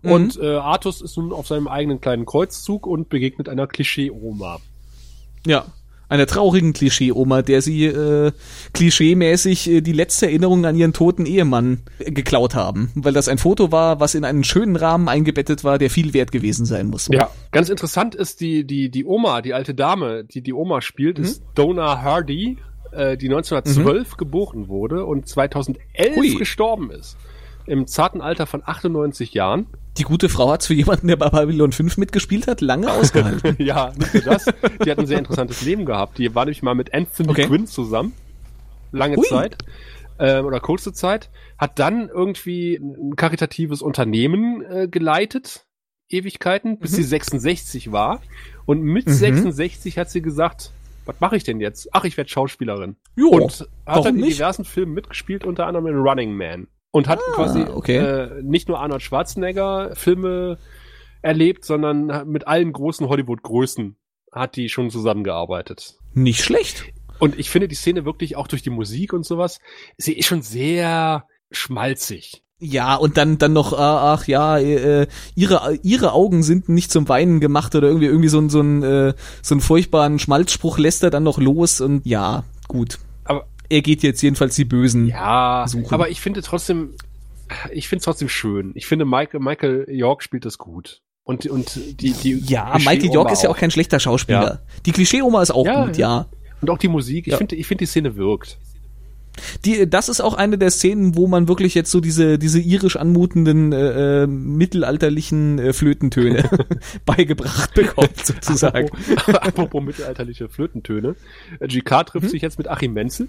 Mhm. Und äh, Artus ist nun auf seinem eigenen kleinen Kreuzzug und begegnet einer Klischee-Oma. Ja, einer traurigen Klischee-Oma, der sie äh, klischeemäßig äh, die letzte Erinnerung an ihren toten Ehemann äh, geklaut haben, weil das ein Foto war, was in einen schönen Rahmen eingebettet war, der viel wert gewesen sein muss. Ja, ganz interessant ist die die die Oma, die alte Dame, die die Oma spielt, mhm. ist Donna Hardy, äh, die 1912 mhm. geboren wurde und 2011 Hui. gestorben ist im zarten Alter von 98 Jahren. Die gute Frau hat für jemanden, der bei Babylon 5 mitgespielt hat, lange [LAUGHS] ausgehalten. ja, nicht nur das. Die hat ein sehr interessantes Leben gehabt. Die war nämlich mal mit Anthony okay. Quinn zusammen. Lange Ui. Zeit. Äh, oder kurze Zeit. Hat dann irgendwie ein karitatives Unternehmen äh, geleitet. Ewigkeiten, bis mhm. sie 66 war. Und mit mhm. 66 hat sie gesagt, was mache ich denn jetzt? Ach, ich werde Schauspielerin. Jo, und hat dann in nicht? diversen Filmen mitgespielt, unter anderem in Running Man und hat ah, quasi okay. äh, nicht nur Arnold Schwarzenegger Filme erlebt, sondern mit allen großen Hollywood-Größen hat die schon zusammengearbeitet. Nicht schlecht. Und ich finde die Szene wirklich auch durch die Musik und sowas, sie ist schon sehr schmalzig. Ja, und dann dann noch ah, ach ja, äh, ihre ihre Augen sind nicht zum Weinen gemacht oder irgendwie irgendwie so ein so ein äh, so ein furchtbaren Schmalzspruch lässt er dann noch los und ja, gut er geht jetzt jedenfalls die Bösen ja, suchen. Aber ich finde trotzdem, ich finde es trotzdem schön. Ich finde Michael, Michael York spielt das gut. Und, und die, die Ja, Michael York ist ja auch kein schlechter Schauspieler. Ja. Die Klischee-Oma ist auch ja, gut, ja. Und auch die Musik, ich ja. finde, ich finde die Szene wirkt. Die, das ist auch eine der Szenen, wo man wirklich jetzt so diese, diese irisch anmutenden äh, äh mittelalterlichen äh, Flötentöne [LAUGHS] beigebracht bekommt, [LAUGHS] sozusagen. Apropos, [LAUGHS] apropos mittelalterliche Flötentöne. GK trifft hm? sich jetzt mit Achim Menzel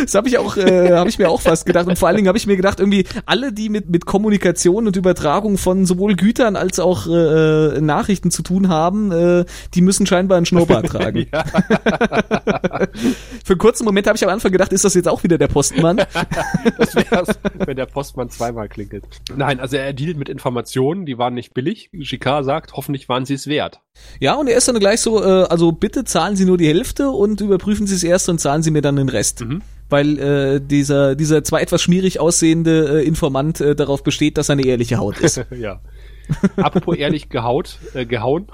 das habe ich auch, äh, habe ich mir auch fast gedacht. Und vor allen Dingen habe ich mir gedacht, irgendwie alle, die mit mit Kommunikation und Übertragung von sowohl Gütern als auch äh, Nachrichten zu tun haben, äh, die müssen scheinbar einen Schnurrbart tragen. [LAUGHS] Für einen kurzen Moment habe ich am Anfang gedacht, ist das jetzt auch wieder der Postmann? [LAUGHS] das wär's, wenn der Postmann zweimal klingelt. Nein, also er dealt mit Informationen, die waren nicht billig. Jicquard sagt, hoffentlich waren sie es wert. Ja, und er ist dann gleich so, äh, also bitte zahlen Sie nur die Hälfte und überprüfen Sie es erst und zahlen Sie mir dann den Rest. Mhm. Weil äh, dieser, dieser zwar etwas schmierig aussehende äh, Informant äh, darauf besteht, dass er eine ehrliche Haut ist. [LAUGHS] ja. Apropos ehrlich gehaut, äh, gehauen.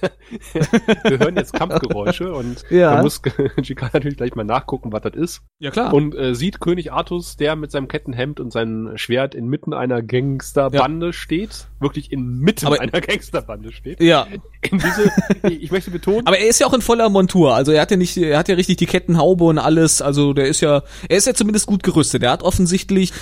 [LAUGHS] wir hören jetzt Kampfgeräusche und Ja. da muss [LAUGHS] GK natürlich gleich mal nachgucken, was das ist. Ja, klar. Und äh, sieht König Artus, der mit seinem Kettenhemd und seinem Schwert inmitten einer Gangsterbande steht. Wirklich inmitten Aber- einer Gangsterbande steht. ja. In diese, ich möchte betonen, Aber er ist ja auch in voller Montur. Also er hat ja nicht, er hat ja richtig die Kettenhaube und alles. Also der ist ja, er ist ja zumindest gut gerüstet. Er hat offensichtlich,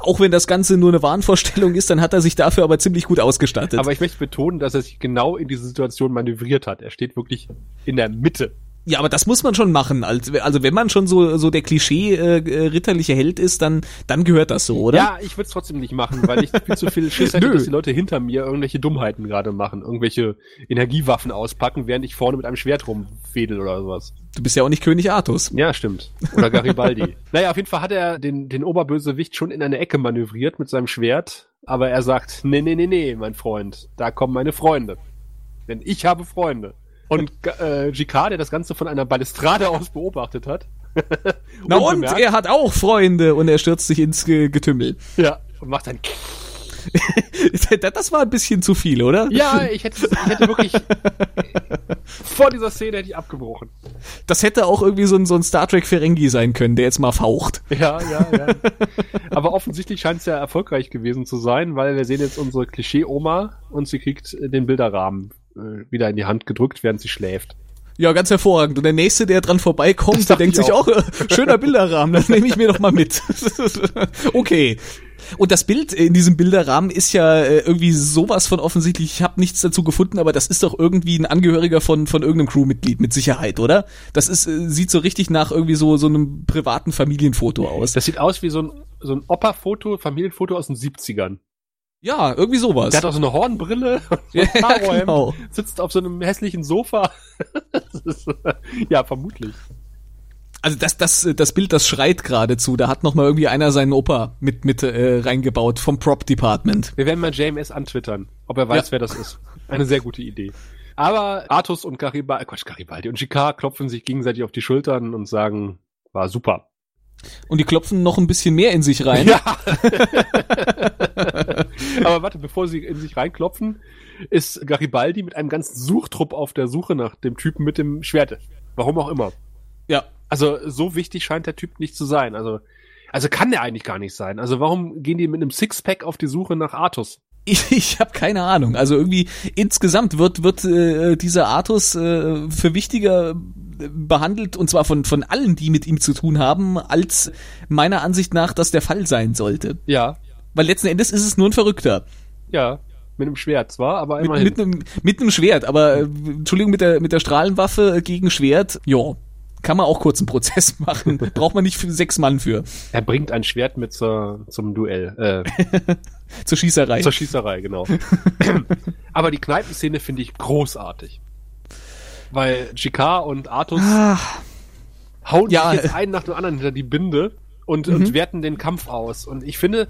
auch wenn das Ganze nur eine Wahnvorstellung ist, dann hat er sich dafür aber ziemlich gut ausgestattet. aber ich möchte betonen, dass er sich genau in diese Situation manövriert hat. Er steht wirklich in der Mitte. Ja, aber das muss man schon machen. Also, wenn man schon so, so der Klischee äh, äh, ritterliche Held ist, dann, dann gehört das so, oder? Ja, ich würde es trotzdem nicht machen, weil ich viel zu viel Schiss hätte, [LAUGHS] dass die Leute hinter mir irgendwelche Dummheiten gerade machen, irgendwelche Energiewaffen auspacken, während ich vorne mit einem Schwert rumfädel oder sowas. Du bist ja auch nicht König Artus. Ja, stimmt. Oder Garibaldi. [LAUGHS] naja, auf jeden Fall hat er den, den Oberbösewicht schon in eine Ecke manövriert mit seinem Schwert, aber er sagt, nee, nee, nee, nee, mein Freund, da kommen meine Freunde. Denn ich habe Freunde. Und äh, GK, der das Ganze von einer Balustrade aus beobachtet hat. [LAUGHS] Na und, unbemerkt, er hat auch Freunde und er stürzt sich ins Ge Getümmel. Ja, und macht ein [LAUGHS] das war ein bisschen zu viel, oder? Ja, ich hätte, ich hätte wirklich [LAUGHS] vor dieser Szene hätte ich abgebrochen. Das hätte auch irgendwie so ein, so ein Star Trek Ferengi sein können, der jetzt mal faucht. Ja, ja, ja. Aber offensichtlich scheint es ja erfolgreich gewesen zu sein, weil wir sehen jetzt unsere Klischee-Oma und sie kriegt den Bilderrahmen wieder in die Hand gedrückt, während sie schläft. Ja, ganz hervorragend. Und der nächste, der dran vorbeikommt, der denkt ich sich auch. auch, äh, schöner Bilderrahmen, das nehme ich mir doch mal mit. [LAUGHS] okay. Und das Bild in diesem Bilderrahmen ist ja äh, irgendwie sowas von offensichtlich, ich habe nichts dazu gefunden, aber das ist doch irgendwie ein Angehöriger von, von irgendeinem Crewmitglied mit Sicherheit, oder? Das ist, äh, sieht so richtig nach irgendwie so, so einem privaten Familienfoto aus. Das sieht aus wie so ein, so ein Opa-Foto, Familienfoto aus den 70ern. Ja, irgendwie sowas. Der hat auch so eine Hornbrille [LAUGHS] und so ein Ja, genau. sitzt auf so einem hässlichen Sofa. [LAUGHS] Ist, äh, ja, vermutlich. Also das, das, das Bild, das schreit geradezu. Da hat noch mal irgendwie einer seinen Opa mit, mit äh, reingebaut vom Prop Department. Wir werden mal JMS antwittern, ob er weiß, Ja. wer das ist. Eine sehr gute Idee. Aber Artus und Garibaldi, Quatsch, Garibaldi und GK klopfen sich gegenseitig auf die Schultern und sagen, war super. Und die klopfen noch ein bisschen mehr in sich rein. [LAUGHS] Ja. [LAUGHS] Aber warte, bevor sie in sich reinklopfen, ist Garibaldi mit einem ganzen Suchtrupp auf der Suche nach dem Typen mit dem Schwert. Warum auch immer. ja. Also so wichtig scheint der Typ nicht zu sein. Also, also kann der eigentlich gar nicht sein. Also warum gehen die mit einem Sixpack auf die Suche nach Artus? Ich, ich habe keine Ahnung. Also irgendwie insgesamt wird wird äh, dieser Artus äh, für wichtiger behandelt und zwar von von allen, die mit ihm zu tun haben, als meiner Ansicht nach das der Fall sein sollte. Ja, Weil letzten Endes ist es nur ein Verrückter ja, mit einem Schwert zwar, aber mit, immerhin. mit einem mit einem Schwert. Aber äh, Entschuldigung mit der mit der Strahlenwaffe gegen Schwert. Ja, kann man auch kurz einen Prozess [LAUGHS] machen. Braucht man nicht für sechs Mann für er bringt ein Schwert mit zur, zum Duell, äh, [LAUGHS] zur Schießerei. zur Schießerei, genau. [LAUGHS] aber die Kneipenszene finde ich großartig. Weil GK und Artus Ah, hauen Ja. sich jetzt einen nach dem anderen hinter die Binde und, Mhm. und werten den Kampf aus. Und ich finde,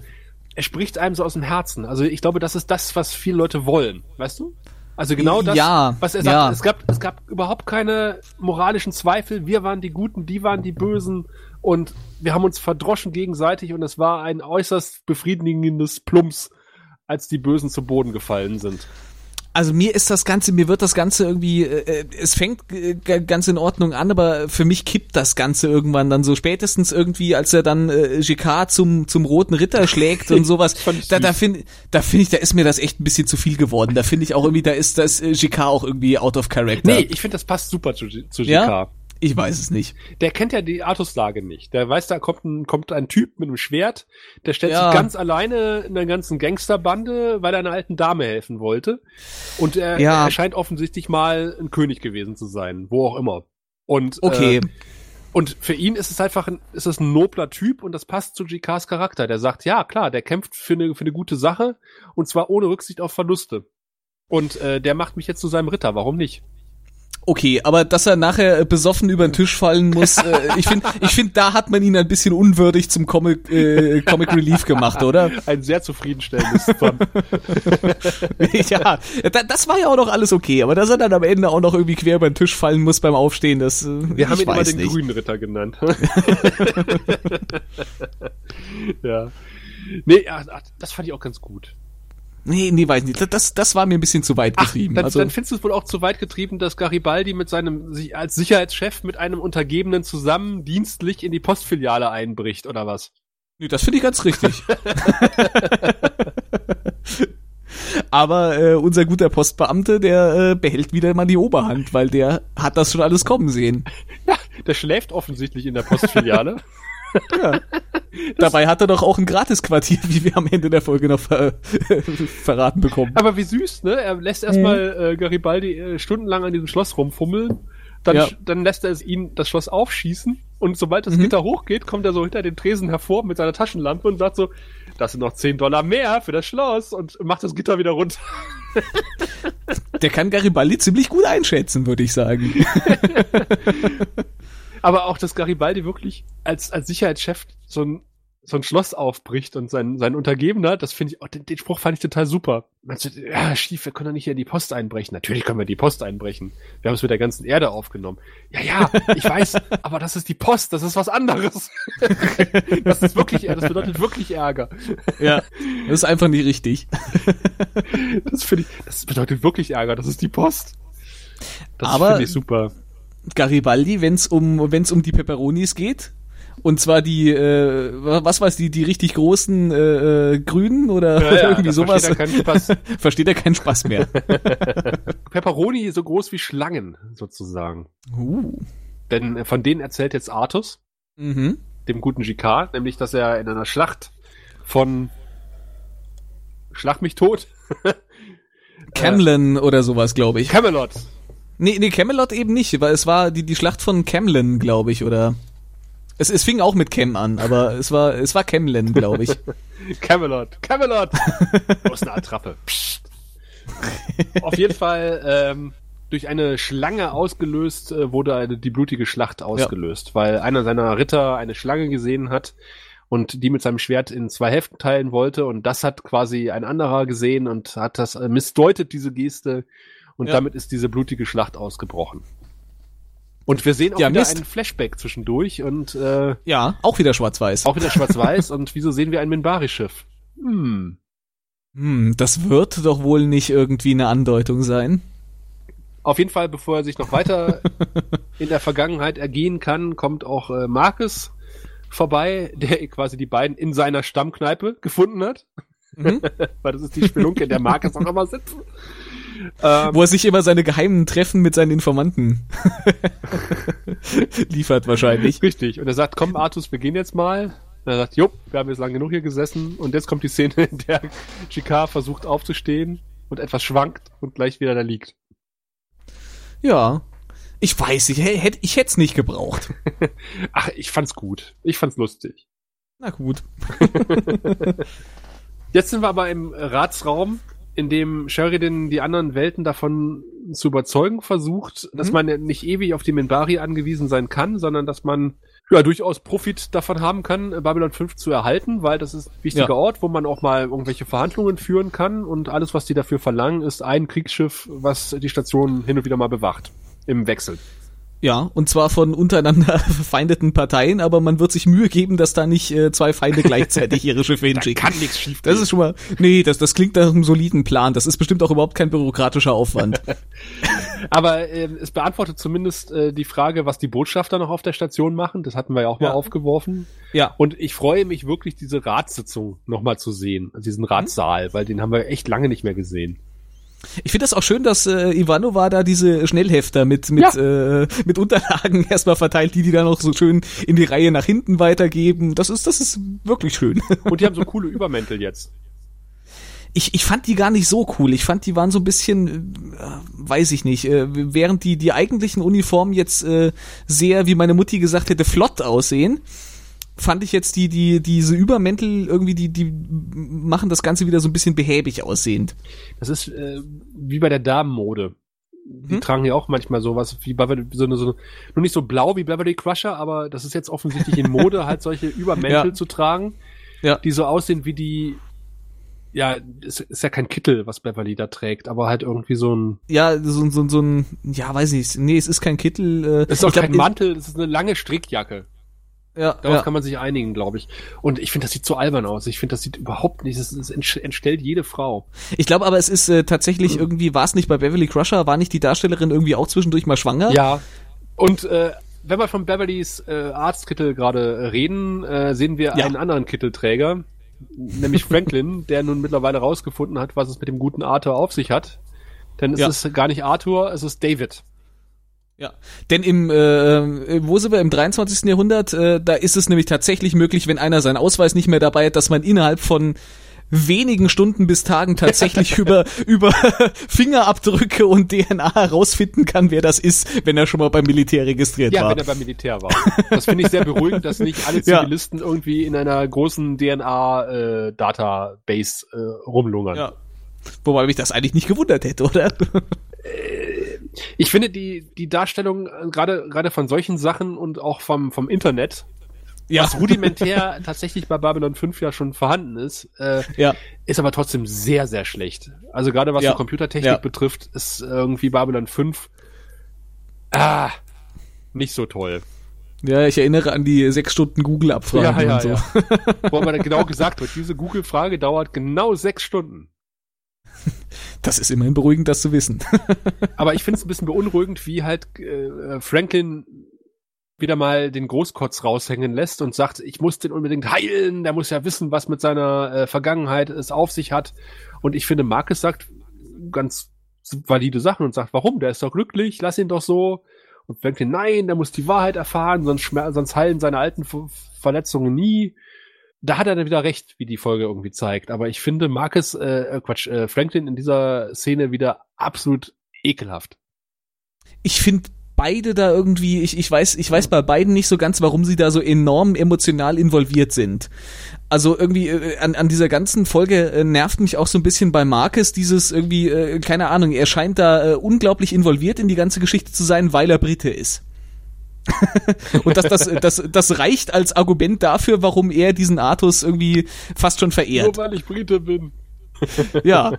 er spricht einem so aus dem Herzen. Also ich glaube, das ist das, was viele Leute wollen. Weißt du? Also genau das, Ja, was er sagt. ja. Es, gab, es gab überhaupt keine moralischen Zweifel. Wir waren die Guten, die waren die Bösen. Und wir haben uns verdroschen gegenseitig. Und es war ein äußerst befriedigendes Plumps, als die Bösen zu Boden gefallen sind. Also mir ist das Ganze, mir wird das Ganze irgendwie, äh, es fängt äh, ganz in Ordnung an, aber für mich kippt das Ganze irgendwann dann so spätestens irgendwie, als er dann äh, GK zum zum roten Ritter schlägt und [LAUGHS] sowas. Da da finde da finde ich, da ist mir das echt ein bisschen zu viel geworden. Da finde ich auch irgendwie, da ist das äh, auch irgendwie out of character. Nee, ich finde, das passt super zu, zu ja? Ich weiß es nicht. der kennt ja die Artuslage nicht. Der weiß, da kommt ein, kommt ein Typ mit einem Schwert, der stellt Ja. sich ganz alleine in der ganzen Gangsterbande, weil er einer alten Dame helfen wollte. Und er, Ja. er scheint offensichtlich mal ein König gewesen zu sein, wo auch immer. Und, Okay. äh, und für ihn ist es einfach ein, ist es ein nobler Typ und das passt zu GKs Charakter. Der sagt, ja, klar, der kämpft für eine, für eine gute Sache und zwar ohne Rücksicht auf Verluste. Und äh, der macht mich jetzt zu seinem Ritter, warum nicht? Okay, aber dass er nachher äh, besoffen über den Tisch fallen muss, äh, ich finde, ich finde, da hat man ihn ein bisschen unwürdig zum Comic, äh, Comic Relief gemacht, oder? Ein sehr zufriedenstellendes Thumb. [LAUGHS] ja, da, das war ja auch noch alles okay, aber dass er dann am Ende auch noch irgendwie quer über den Tisch fallen muss beim Aufstehen, das äh, Wir haben ich ihn immer weiß den nicht. grünen Ritter genannt. [LAUGHS] [LAUGHS] ja. Nee, ach, das fand ich auch ganz gut. Nee, nee, weiß nicht. Das, das war mir ein bisschen zu weit getrieben. Ach, dann, also, dann findest du es wohl auch zu weit getrieben, dass Garibaldi mit seinem, sich als Sicherheitschef mit einem Untergebenen zusammen dienstlich in die Postfiliale einbricht, oder was? nee, das finde ich ganz richtig. [LAUGHS] Aber äh, unser guter Postbeamte, der äh, behält wieder mal die Oberhand, weil der hat das schon alles kommen sehen. [LAUGHS] Ja, der schläft offensichtlich in der Postfiliale. [LAUGHS] Ja. [LAUGHS] Dabei hat er doch auch ein Gratisquartier, wie wir am Ende der Folge noch ver [LAUGHS] verraten bekommen. Aber wie süß, ne? Er lässt erstmal äh, Garibaldi äh, stundenlang an diesem Schloss rumfummeln. Dann, Ja. dann lässt er es ihn das Schloss aufschießen. Und sobald das Mhm. Gitter hochgeht, kommt er so hinter den Tresen hervor mit seiner Taschenlampe und sagt so, das sind noch 10 Dollar mehr für das Schloss und macht das Gitter wieder runter. Der kann Garibaldi ziemlich gut einschätzen, würde ich sagen. [LAUGHS] Aber auch, dass Garibaldi wirklich als, als Sicherheitschef so ein, so ein Schloss aufbricht und sein, sein Untergebener, das finde ich, oh, den, den Spruch fand ich total super. Meinst du, ja, Schief, wir können doch nicht hier in die Post einbrechen. Natürlich können wir die Post einbrechen. Wir haben es mit der ganzen Erde aufgenommen. Ja, ja, ich weiß, [LAUGHS] aber das ist die Post, das ist was anderes. [LAUGHS] das ist wirklich, das bedeutet wirklich Ärger. Ja, das ist einfach nicht richtig. Das finde ich, das bedeutet wirklich Ärger, das ist die Post. Das finde ich super. Garibaldi, wenn es um wenn's um die Peperonis geht. Und zwar die, äh, was weiß die, die richtig großen äh, äh, Grünen oder Ja, ja, [LAUGHS] irgendwie sowas. versteht er keinen Spaß. [LAUGHS] versteht er keinen Spaß mehr. [LAUGHS] Pepperoni so groß wie Schlangen, sozusagen. Uh. Denn äh, von denen erzählt jetzt Artus, Mhm. dem guten Jicquard, nämlich, dass er in einer Schlacht von Schlag mich tot, Camlin oder sowas, glaube ich. Camelot. Nee, nee, Camelot eben nicht, weil es war die, die Schlacht von Camlin, glaube ich, oder. Es, es fing auch mit Cam an, aber es war, es war Camlin, glaube ich. [LAUGHS] Camelot. Camelot. Wo ist eine Attrappe? Psst. Auf jeden Fall, ähm, durch eine Schlange ausgelöst, äh, wurde eine, die blutige Schlacht ausgelöst, weil einer seiner Ritter eine Schlange gesehen hat und die mit seinem Schwert in zwei Hälften teilen wollte und das hat quasi ein anderer gesehen und hat das äh, missdeutet, diese Geste und Ja. damit ist diese blutige Schlacht ausgebrochen. Und wir sehen auch Ja, wieder Mist. einen Flashback zwischendurch und äh, Ja, auch wieder schwarz-weiß. auch wieder schwarz-weiß [LAUGHS] und wieso sehen wir ein Minbari-Schiff? Hm. Hm, das wird doch wohl nicht irgendwie eine Andeutung sein. Auf jeden Fall, bevor er sich noch weiter [LAUGHS] in der Vergangenheit ergehen kann, kommt auch äh, Marcus vorbei, der quasi die beiden in seiner Stammkneipe gefunden hat. Mhm. [LAUGHS] Weil das ist die Spelunke, in der Marcus auch immer sitzt. Ähm, Wo er sich immer seine geheimen Treffen mit seinen Informanten [LAUGHS] liefert wahrscheinlich. richtig. Und er sagt, komm Artus, wir gehen jetzt mal. Und er sagt, jo, wir haben jetzt lang genug hier gesessen. Und jetzt kommt die Szene, in der Chikar versucht aufzustehen und etwas schwankt und gleich wieder da liegt. Ja. Ich weiß, ich hätte ich hätte es nicht gebraucht. [LAUGHS] Ach, ich fand's gut. Ich fand's lustig. Na gut. [LAUGHS] Jetzt sind wir aber im Ratsraum, in dem Sheridan die anderen Welten davon zu überzeugen versucht, dass Mhm. man nicht ewig auf die Minbari angewiesen sein kann, sondern dass man ja durchaus Profit davon haben kann, Babylon 5 zu erhalten, weil das ist ein wichtiger Ja. Ort, wo man auch mal irgendwelche Verhandlungen führen kann und alles, was die dafür verlangen, ist ein Kriegsschiff, was die Station hin und wieder mal bewacht. Im Wechsel. Ja, und zwar von untereinander [LAUGHS] verfeindeten Parteien, aber man wird sich Mühe geben, dass da nicht äh, zwei Feinde gleichzeitig ihre Schiffe [LAUGHS] hinschicken. nichts schief Das ist schon mal, nee, das, das klingt nach einem soliden Plan. Das ist bestimmt auch überhaupt kein bürokratischer Aufwand. [LAUGHS] Aber ähm, es beantwortet zumindest äh, die Frage, was die Botschafter noch auf der Station machen. Das hatten wir ja auch mal Ja. aufgeworfen. ja. Und ich freue mich wirklich, diese Ratssitzung nochmal zu sehen, also diesen Ratssaal, weil den haben wir echt lange nicht mehr gesehen. Ich finde das auch schön, dass äh, Ivanova da diese Schnellhefter mit mit äh, mit Unterlagen [LAUGHS] erstmal verteilt, die die dann noch so schön in die Reihe nach hinten weitergeben. Das ist das ist wirklich schön. Und die haben so [LAUGHS] coole Übermäntel jetzt. Ich, ich fand die gar nicht so cool. Ich fand, die waren so ein bisschen, äh, weiß ich nicht, äh, während die die eigentlichen Uniformen jetzt äh, sehr, wie meine Mutti gesagt hätte, flott aussehen, fand ich jetzt die die diese Übermäntel irgendwie die die machen das Ganze wieder so ein bisschen behäbig aussehend. Das ist äh, wie bei der Damenmode. Die Hm? tragen ja auch manchmal sowas wie Beverly, so eine, so eine, nur nicht so blau wie Beverly Crusher, aber das ist jetzt offensichtlich in Mode, [LAUGHS] halt solche Übermäntel Ja. zu tragen, Ja. die so aussehen wie die, ja, es ist ja kein Kittel, was Beverly da trägt, aber halt irgendwie so ein, Ja, so, so, so ein, ja, weiß ich, nee, es ist kein Kittel. Äh, es ist auch ich glaub, kein Mantel, das ist eine lange Strickjacke. Ja, Darauf ja. kann man sich einigen, glaube ich. Und ich finde, das sieht so albern aus. Ich finde, das sieht überhaupt nicht, das, das entstellt jede Frau. Ich glaube aber, es ist äh, tatsächlich mhm. irgendwie, war es nicht bei Beverly Crusher, war nicht die Darstellerin irgendwie auch zwischendurch mal schwanger? Ja. Und äh, wenn wir von Beverlys äh, Arztkittel gerade reden, äh, sehen wir ja. einen anderen Kittelträger, nämlich Franklin, [LAUGHS] der nun mittlerweile rausgefunden hat, was es mit dem guten Arthur auf sich hat. Denn es ja. ist gar nicht Arthur, es ist David. Ja, denn im, äh, wo sind wir, im 23. Jahrhundert, äh, da ist es nämlich tatsächlich möglich, wenn einer seinen Ausweis nicht mehr dabei hat, dass man innerhalb von wenigen Stunden bis Tagen tatsächlich [LAUGHS] über, über [LAUGHS] Fingerabdrücke und DNA herausfinden kann, wer das ist, wenn er schon mal beim Militär registriert ja, war. Ja, wenn er beim Militär war. Das finde ich sehr beruhigend, dass nicht alle [LAUGHS] Zivilisten ja. irgendwie in einer großen DNA-Database äh, äh, rumlungern. Ja. Wobei mich das eigentlich nicht gewundert hätte, oder? Ich finde die, die Darstellung äh, gerade, gerade von solchen Sachen und auch vom, vom Internet, ja. was rudimentär [LAUGHS] tatsächlich bei Babylon 5 ja schon vorhanden ist, äh, ja. ist aber trotzdem sehr, sehr schlecht. Also gerade was ja. so Computertechnik ja. betrifft, ist irgendwie Babylon 5 ah, nicht so toll. Ja, ich erinnere an die sechs Stunden Google-Abfrage ja, ja, und so. Ja. Wo man [LAUGHS] genau gesagt wird, diese Google-Frage dauert genau sechs Stunden. [LAUGHS] Das ist immerhin beruhigend, das zu wissen. [LAUGHS] Aber ich finde es ein bisschen beunruhigend, wie halt äh, Franklin wieder mal den Großkotz raushängen lässt und sagt, ich muss den unbedingt heilen, der muss ja wissen, was mit seiner äh, Vergangenheit es auf sich hat. Und ich finde, Marcus sagt ganz valide Sachen und sagt, warum? Der ist doch glücklich, lass ihn doch so. Und Franklin, nein, der muss die Wahrheit erfahren, sonst, sonst heilen seine alten Verletzungen nie da hat er dann wieder recht, wie die Folge irgendwie zeigt. Aber ich finde Marcus, äh, äh, Quatsch, äh, Franklin in dieser Szene wieder absolut ekelhaft. Ich finde beide da irgendwie, ich, ich weiß, ich weiß bei beiden nicht so ganz, warum sie da so enorm emotional involviert sind. Also irgendwie äh, an, an dieser ganzen Folge äh, nervt mich auch so ein bisschen bei Marcus dieses irgendwie, äh, keine Ahnung, er scheint da äh, unglaublich involviert in die ganze Geschichte zu sein, weil er Brite ist. [LAUGHS] und das, das, das, das reicht als Argument dafür, warum er diesen Artus irgendwie fast schon verehrt. Nur weil ich Brite bin. [LAUGHS] ja.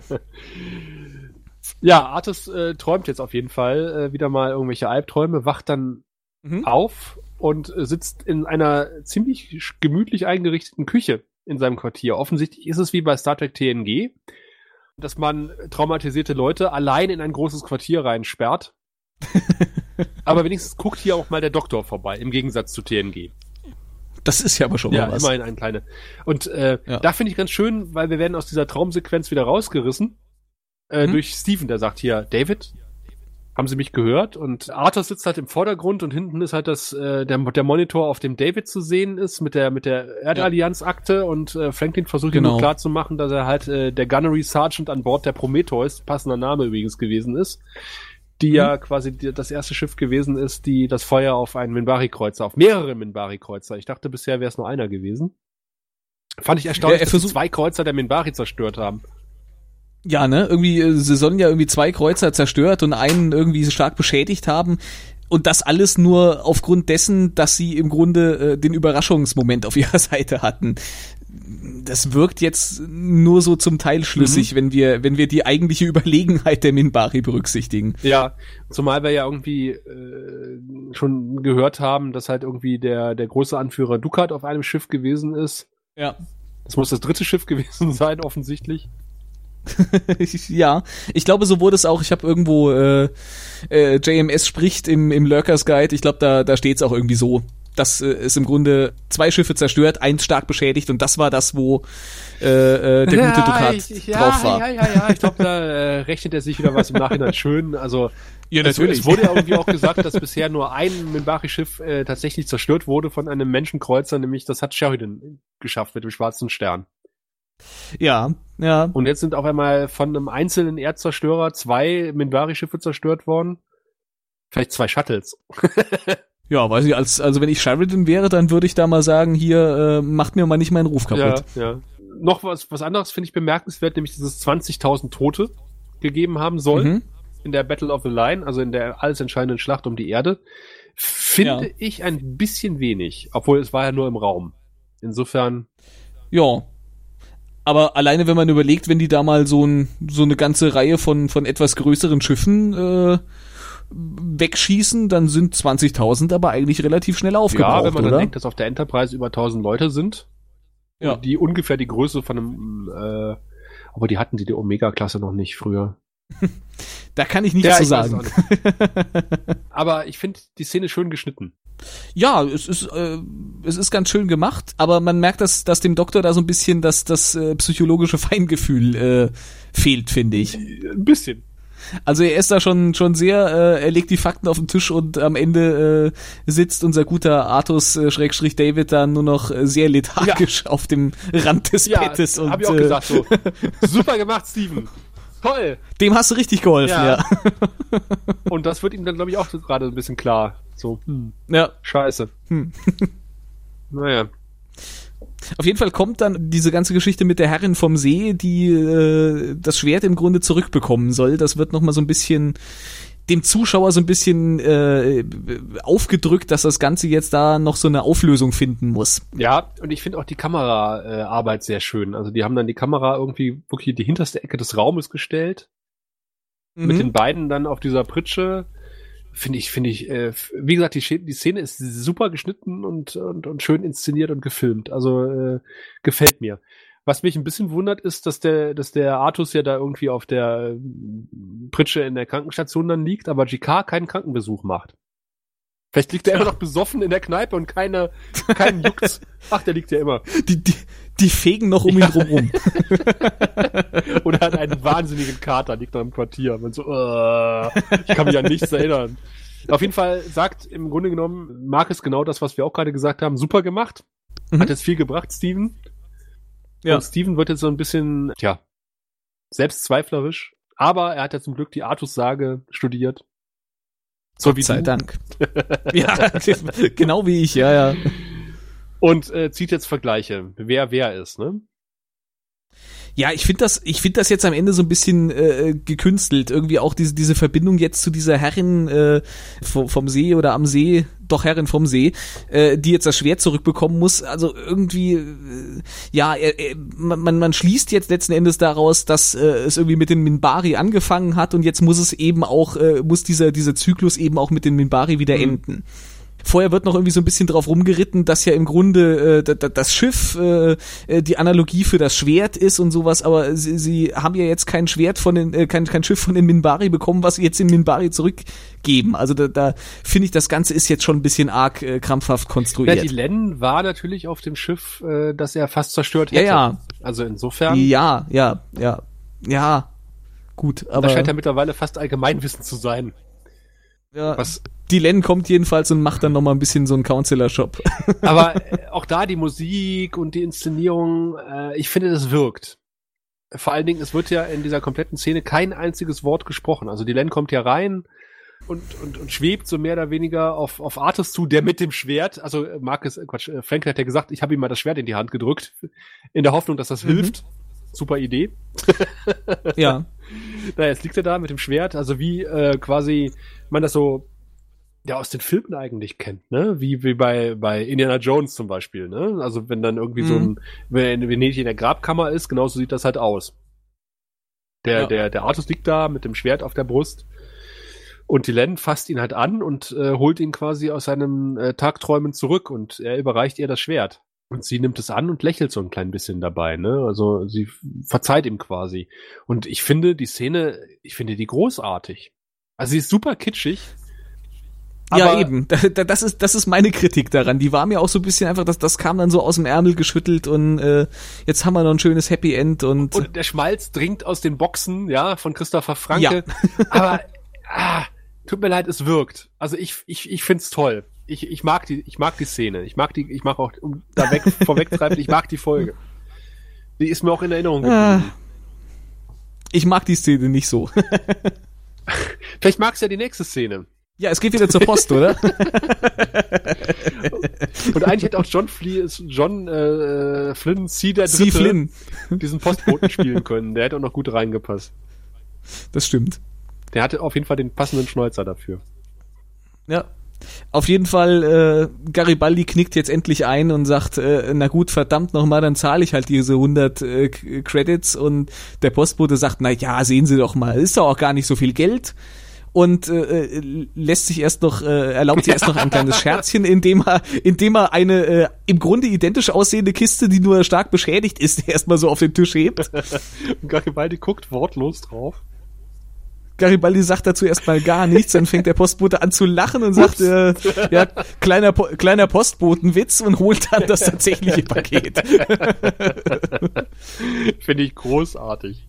Ja, Artus äh, träumt jetzt auf jeden Fall äh, wieder mal irgendwelche Albträume, wacht dann mhm. auf und äh, sitzt in einer ziemlich gemütlich eingerichteten Küche in seinem Quartier. Offensichtlich ist es wie bei Star Trek TNG, dass man traumatisierte Leute allein in ein großes Quartier reinsperrt [LAUGHS] aber wenigstens guckt hier auch mal der Doktor vorbei, im Gegensatz zu TNG. Das ist ja aber schon mal ja, was. immerhin ein kleiner. Und äh, ja. da finde ich ganz schön, weil wir werden aus dieser Traumsequenz wieder rausgerissen äh, hm? durch Steven, der sagt hier, David, haben Sie mich gehört? Und Arthur sitzt halt im Vordergrund und hinten ist halt das äh, der, der Monitor, auf dem David zu sehen ist mit der mit der Erdallianz-Akte und äh, Franklin versucht genau. ihm nur klar zu machen, dass er halt äh, der Gunnery Sergeant an Bord der Prometheus, passender Name übrigens gewesen ist die mhm. ja quasi die, das erste Schiff gewesen ist, die das Feuer auf einen Minbari-Kreuzer, auf mehrere Minbari-Kreuzer. Ich dachte bisher wäre es nur einer gewesen. Fand ich erstaunlich, ja, dass zwei Kreuzer der Minbari zerstört haben. Ja, ne? Irgendwie, äh, sie sollen ja irgendwie zwei Kreuzer zerstört und einen irgendwie stark beschädigt haben. Und das alles nur aufgrund dessen, dass sie im Grunde äh, den Überraschungsmoment auf ihrer [LAUGHS] Seite hatten das wirkt jetzt nur so zum Teil schlüssig, mhm. wenn wir, wenn wir die eigentliche Überlegenheit der Minbari berücksichtigen. Ja, zumal wir ja irgendwie äh, schon gehört haben, dass halt irgendwie der, der große Anführer Dukat auf einem Schiff gewesen ist. Ja. Das muss das dritte Schiff gewesen [LAUGHS] sein, offensichtlich. [LAUGHS] ja, ich glaube, so wurde es auch. Ich habe irgendwo äh, äh, JMS spricht im, im Lurkers Guide. Ich glaube, da, da steht es auch irgendwie so das äh, ist im Grunde zwei Schiffe zerstört, eins stark beschädigt und das war das, wo äh, äh, der gute Ducat ich, ja, drauf war. Ja, ja, ja, ich glaube, da äh, rechnet er sich wieder was im Nachhinein schön. Also ja, natürlich. Es, es wurde ja irgendwie auch gesagt, dass bisher nur ein Minbari-Schiff äh, tatsächlich zerstört wurde von einem Menschenkreuzer, nämlich das hat Sheridan geschafft mit dem schwarzen Stern. Ja, ja. Und jetzt sind auf einmal von einem einzelnen Erdzerstörer zwei Minbari-Schiffe zerstört worden. Vielleicht zwei Shuttles. [LAUGHS] Ja, weiß ich, als, also wenn ich Sheridan wäre, dann würde ich da mal sagen, hier, äh, macht mir mal nicht meinen Ruf kaputt. Ja, ja. Noch was, was anderes finde ich bemerkenswert, nämlich, dass es 20.000 Tote gegeben haben soll mhm. in der Battle of the Line, also in der alles entscheidenden Schlacht um die Erde. Finde ja. ich ein bisschen wenig, obwohl es war ja nur im Raum. Insofern. Ja. Aber alleine, wenn man überlegt, wenn die da mal so, ein, so eine ganze Reihe von, von etwas größeren Schiffen äh, wegschießen, dann sind 20.000 aber eigentlich relativ schnell aufgebraucht, Ja, wenn man oder? dann denkt, dass auf der Enterprise über 1000 Leute sind, Ja. die ungefähr die Größe von einem, äh, aber die hatten die die Omega-Klasse noch nicht früher. [LAUGHS] da kann ich nichts Ja, zu weiß sagen. nicht. aber ich finde die Szene schön geschnitten. Ja, es ist, äh, es ist ganz schön gemacht, aber man merkt, dass, dass dem Doktor da so ein bisschen das, das äh, psychologische Feingefühl äh, fehlt, finde ich. Ein bisschen. Also er ist da schon, schon sehr, äh, er legt die Fakten auf den Tisch und am Ende äh, sitzt unser guter Artus äh, Schrägstrich David da nur noch äh, sehr lethargisch auf dem Rand des Ja, Bettes und hab ich auch äh, gesagt so. [LAUGHS] Super gemacht, Steven. Toll. dem hast du richtig geholfen, ja. Ja. Und das wird ihm dann, glaube ich, auch gerade ein bisschen klar. So, hm, ja. scheiße. Hm. Naja. Auf jeden Fall kommt dann diese ganze Geschichte mit der Herrin vom See, die äh, das Schwert im Grunde zurückbekommen soll. Das wird nochmal so ein bisschen dem Zuschauer so ein bisschen äh, aufgedrückt, dass das Ganze jetzt da noch so eine Auflösung finden muss. Ja, und ich finde auch die Kameraarbeit äh, sehr schön. Also die haben dann die Kamera irgendwie wirklich die hinterste Ecke des Raumes gestellt. Mit Mhm. den beiden dann auf dieser Pritsche. Finde ich, finde ich, äh, wie gesagt, die, die Szene ist super geschnitten und, und, und schön inszeniert und gefilmt. Also äh, gefällt mir. Was mich ein bisschen wundert, ist, dass der, dass der Artus ja da irgendwie auf der äh, Pritsche in der Krankenstation dann liegt, aber GK keinen Krankenbesuch macht. Vielleicht liegt er immer noch besoffen in der Kneipe und keiner, keinen juckt's. Ach, der liegt ja immer. die, die, die fegen noch um ihn rum rum. [LAUGHS] Oder hat einen wahnsinnigen Kater, liegt noch im Quartier. Man so, äh, ich kann mich an nichts erinnern. Auf jeden Fall sagt im Grunde genommen Marcus genau das, was wir auch gerade gesagt haben. Super gemacht. Mhm. Hat jetzt viel gebracht, Steven. Ja. Und Steven wird jetzt so ein bisschen, tja, selbstzweiflerisch. Aber er hat ja zum Glück die Artus-Sage studiert. So wie Sei du. Dank. [LAUGHS] ja, [LAUGHS] genau wie ich, ja, ja. Und äh, zieht jetzt Vergleiche, wer wer ist, ne? Ja, ich finde das, ich finde das jetzt am Ende so ein bisschen äh, gekünstelt. Irgendwie auch diese diese Verbindung jetzt zu dieser Herrin äh, vom, See oder am See, doch Herrin vom See, äh, die jetzt das Schwert zurückbekommen muss. Also irgendwie, äh, ja, er, man, man man schließt jetzt letzten Endes daraus, dass äh, es irgendwie mit den Minbari angefangen hat und jetzt muss es eben auch, äh, muss dieser dieser Zyklus eben auch mit den Minbari wieder Mhm. enden. Vorher wird noch irgendwie so ein bisschen drauf rumgeritten, dass ja im Grunde äh, da- da- das Schiff äh, äh, die Analogie für das Schwert ist und sowas, aber sie, sie haben ja jetzt kein Schwert von den, äh, kein, kein Schiff von den Minbari bekommen, was sie jetzt in Minbari zurückgeben. Also da, da finde ich, das Ganze ist jetzt schon ein bisschen arg äh, krampfhaft Ja, konstruiert. die Len war natürlich auf dem Schiff, äh, das er fast zerstört Ja, hätte. ja. Also insofern, ja, ja, ja, ja, gut, aber das scheint ja mittlerweile fast Allgemeinwissen zu sein. ja, Was, die Len kommt jedenfalls und macht dann noch mal ein bisschen so einen Counselor-Shop. [LAUGHS] aber äh, auch da die Musik und die Inszenierung, äh, ich finde, das wirkt. Vor allen Dingen, es wird ja in dieser kompletten Szene kein einziges Wort gesprochen. Also die Len kommt ja rein und, und, und schwebt so mehr oder weniger auf, auf Artus zu, der mit dem Schwert, also äh, Marcus, äh, Quatsch, Frank hat ja gesagt, ich habe ihm mal das Schwert in die Hand gedrückt, in der Hoffnung, dass das Mhm. hilft. Super Idee. ja, [LAUGHS] Naja, jetzt liegt er da mit dem Schwert, also wie äh, quasi man das so ja aus den Filmen eigentlich kennt, ne? Wie, wie bei, bei Indiana Jones zum Beispiel, ne? Also wenn dann irgendwie so Mhm. ein, wenn Venedig in der Grabkammer ist, genauso sieht das halt aus. Der, Ja. der, der Artus liegt da mit dem Schwert auf der Brust und die Len fasst ihn halt an und äh, holt ihn quasi aus seinem äh, Tagträumen zurück und er überreicht ihr das Schwert. Und sie nimmt es an und lächelt so ein klein bisschen dabei, ne? Also sie verzeiht ihm quasi. Und ich finde die Szene, ich finde die großartig. Also sie ist super kitschig. Ja aber- eben. Da, da, das ist das ist meine Kritik daran. Die war mir auch so ein bisschen einfach, dass das kam dann so aus dem Ärmel geschüttelt und äh, jetzt haben wir noch ein schönes Happy End und, Und der Schmalz dringt aus den Boxen, ja, von Christopher Franke. [LAUGHS] Aber ah, tut mir leid, es wirkt. Also ich, ich, ich find's toll. Ich, ich mag die, ich mag die Szene. Ich mag die, ich mag auch, um da weg, [LAUGHS] vorwegtreiben, ich mag die Folge. Die ist mir auch in Erinnerung Ah. geblieben. ich mag die Szene nicht so. [LAUGHS] Vielleicht magst du ja die nächste Szene. Ja, es geht wieder zur Post, oder? [LAUGHS] Und eigentlich hätte auch John, Flee, John äh, Flynn C. der Sie Dritte Flynn. diesen Postboten spielen können. Der hätte auch noch gut reingepasst. Das stimmt. Der hatte auf jeden Fall den passenden Schnäuzer dafür. Ja. Auf jeden Fall, äh, Garibaldi knickt jetzt endlich ein und sagt, äh, na gut, verdammt nochmal, dann zahle ich halt diese 100 äh, Credits und der Postbote sagt, na ja, sehen Sie doch mal, ist doch auch gar nicht so viel Geld. Und äh, lässt sich erst noch, äh, erlaubt sich erst noch ein kleines [LAUGHS] Scherzchen, indem er, indem er eine äh, im Grunde identisch aussehende Kiste, die nur stark beschädigt ist, [LAUGHS] erstmal so auf den Tisch hebt. und [LAUGHS] Garibaldi guckt wortlos drauf. Garibaldi sagt dazu erstmal gar nichts, dann fängt der Postbote an zu lachen und sagt, äh, ja, kleiner, po kleiner Postbotenwitz und holt dann das tatsächliche Paket. Finde ich großartig.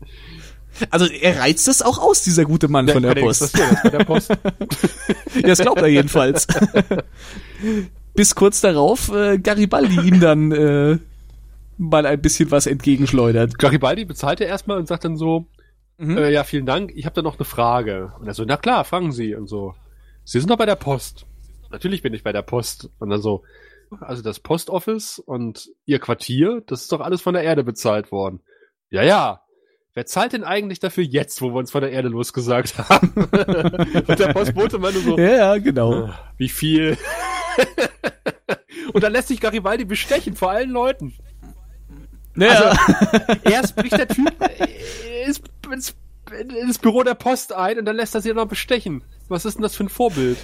Also er reizt das auch aus, dieser gute Mann ja, von der Post. Das, das, der Post. [LAUGHS] ja, das glaubt er jedenfalls. [LAUGHS] Bis kurz darauf äh, Garibaldi ihm dann äh, mal ein bisschen was entgegenschleudert. Garibaldi bezahlt er erstmal und sagt dann so, mhm. äh, ja, vielen Dank, ich habe da noch eine Frage. Und er so, na klar, fragen Sie. Und so, Sie sind doch bei der Post. Natürlich bin ich bei der Post. Und dann so, also das Postoffice und Ihr Quartier, das ist doch alles von der Erde bezahlt worden. Ja, ja, Wer zahlt denn eigentlich dafür jetzt, wo wir uns von der Erde losgesagt haben? [LAUGHS] Und der Postbote meinte so, ja, ja, genau. Ah, wie viel? [LAUGHS] Und dann lässt sich Garibaldi bestechen vor allen Leuten. Ja. Also, erst bricht der Typ ins, ins, ins Büro der Post ein und dann lässt er sich noch bestechen. Was ist denn das für ein Vorbild?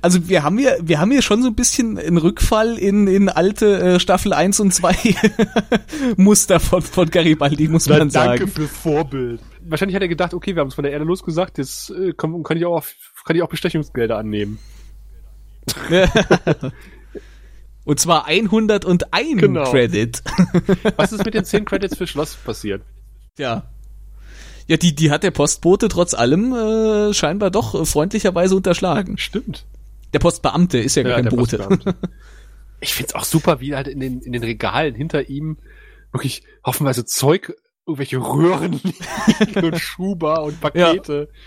Also wir haben hier, wir haben hier schon so ein bisschen einen Rückfall in, in alte äh, Staffel 1 und 2 [LAUGHS] Muster von, von Garibaldi, muss man Na, sagen. Danke für Vorbild. Wahrscheinlich hat er gedacht, okay, wir haben es von der Erde losgesagt, jetzt äh, kann, kann, ich auch, kann ich auch Bestechungsgelder annehmen. [LAUGHS] und zwar 101 genau. Credit. Was ist mit den 10 Credits für Schloss passiert? Ja. Ja, die, die hat der Postbote trotz allem äh, scheinbar doch freundlicherweise unterschlagen. Stimmt. Der Postbeamte ist ja, ja kein Bote. [LAUGHS] ich find's auch super, wie halt in den, in den Regalen hinter ihm wirklich hoffenweise Zeug, irgendwelche Röhren und [LAUGHS] Schuber und Pakete. Ja.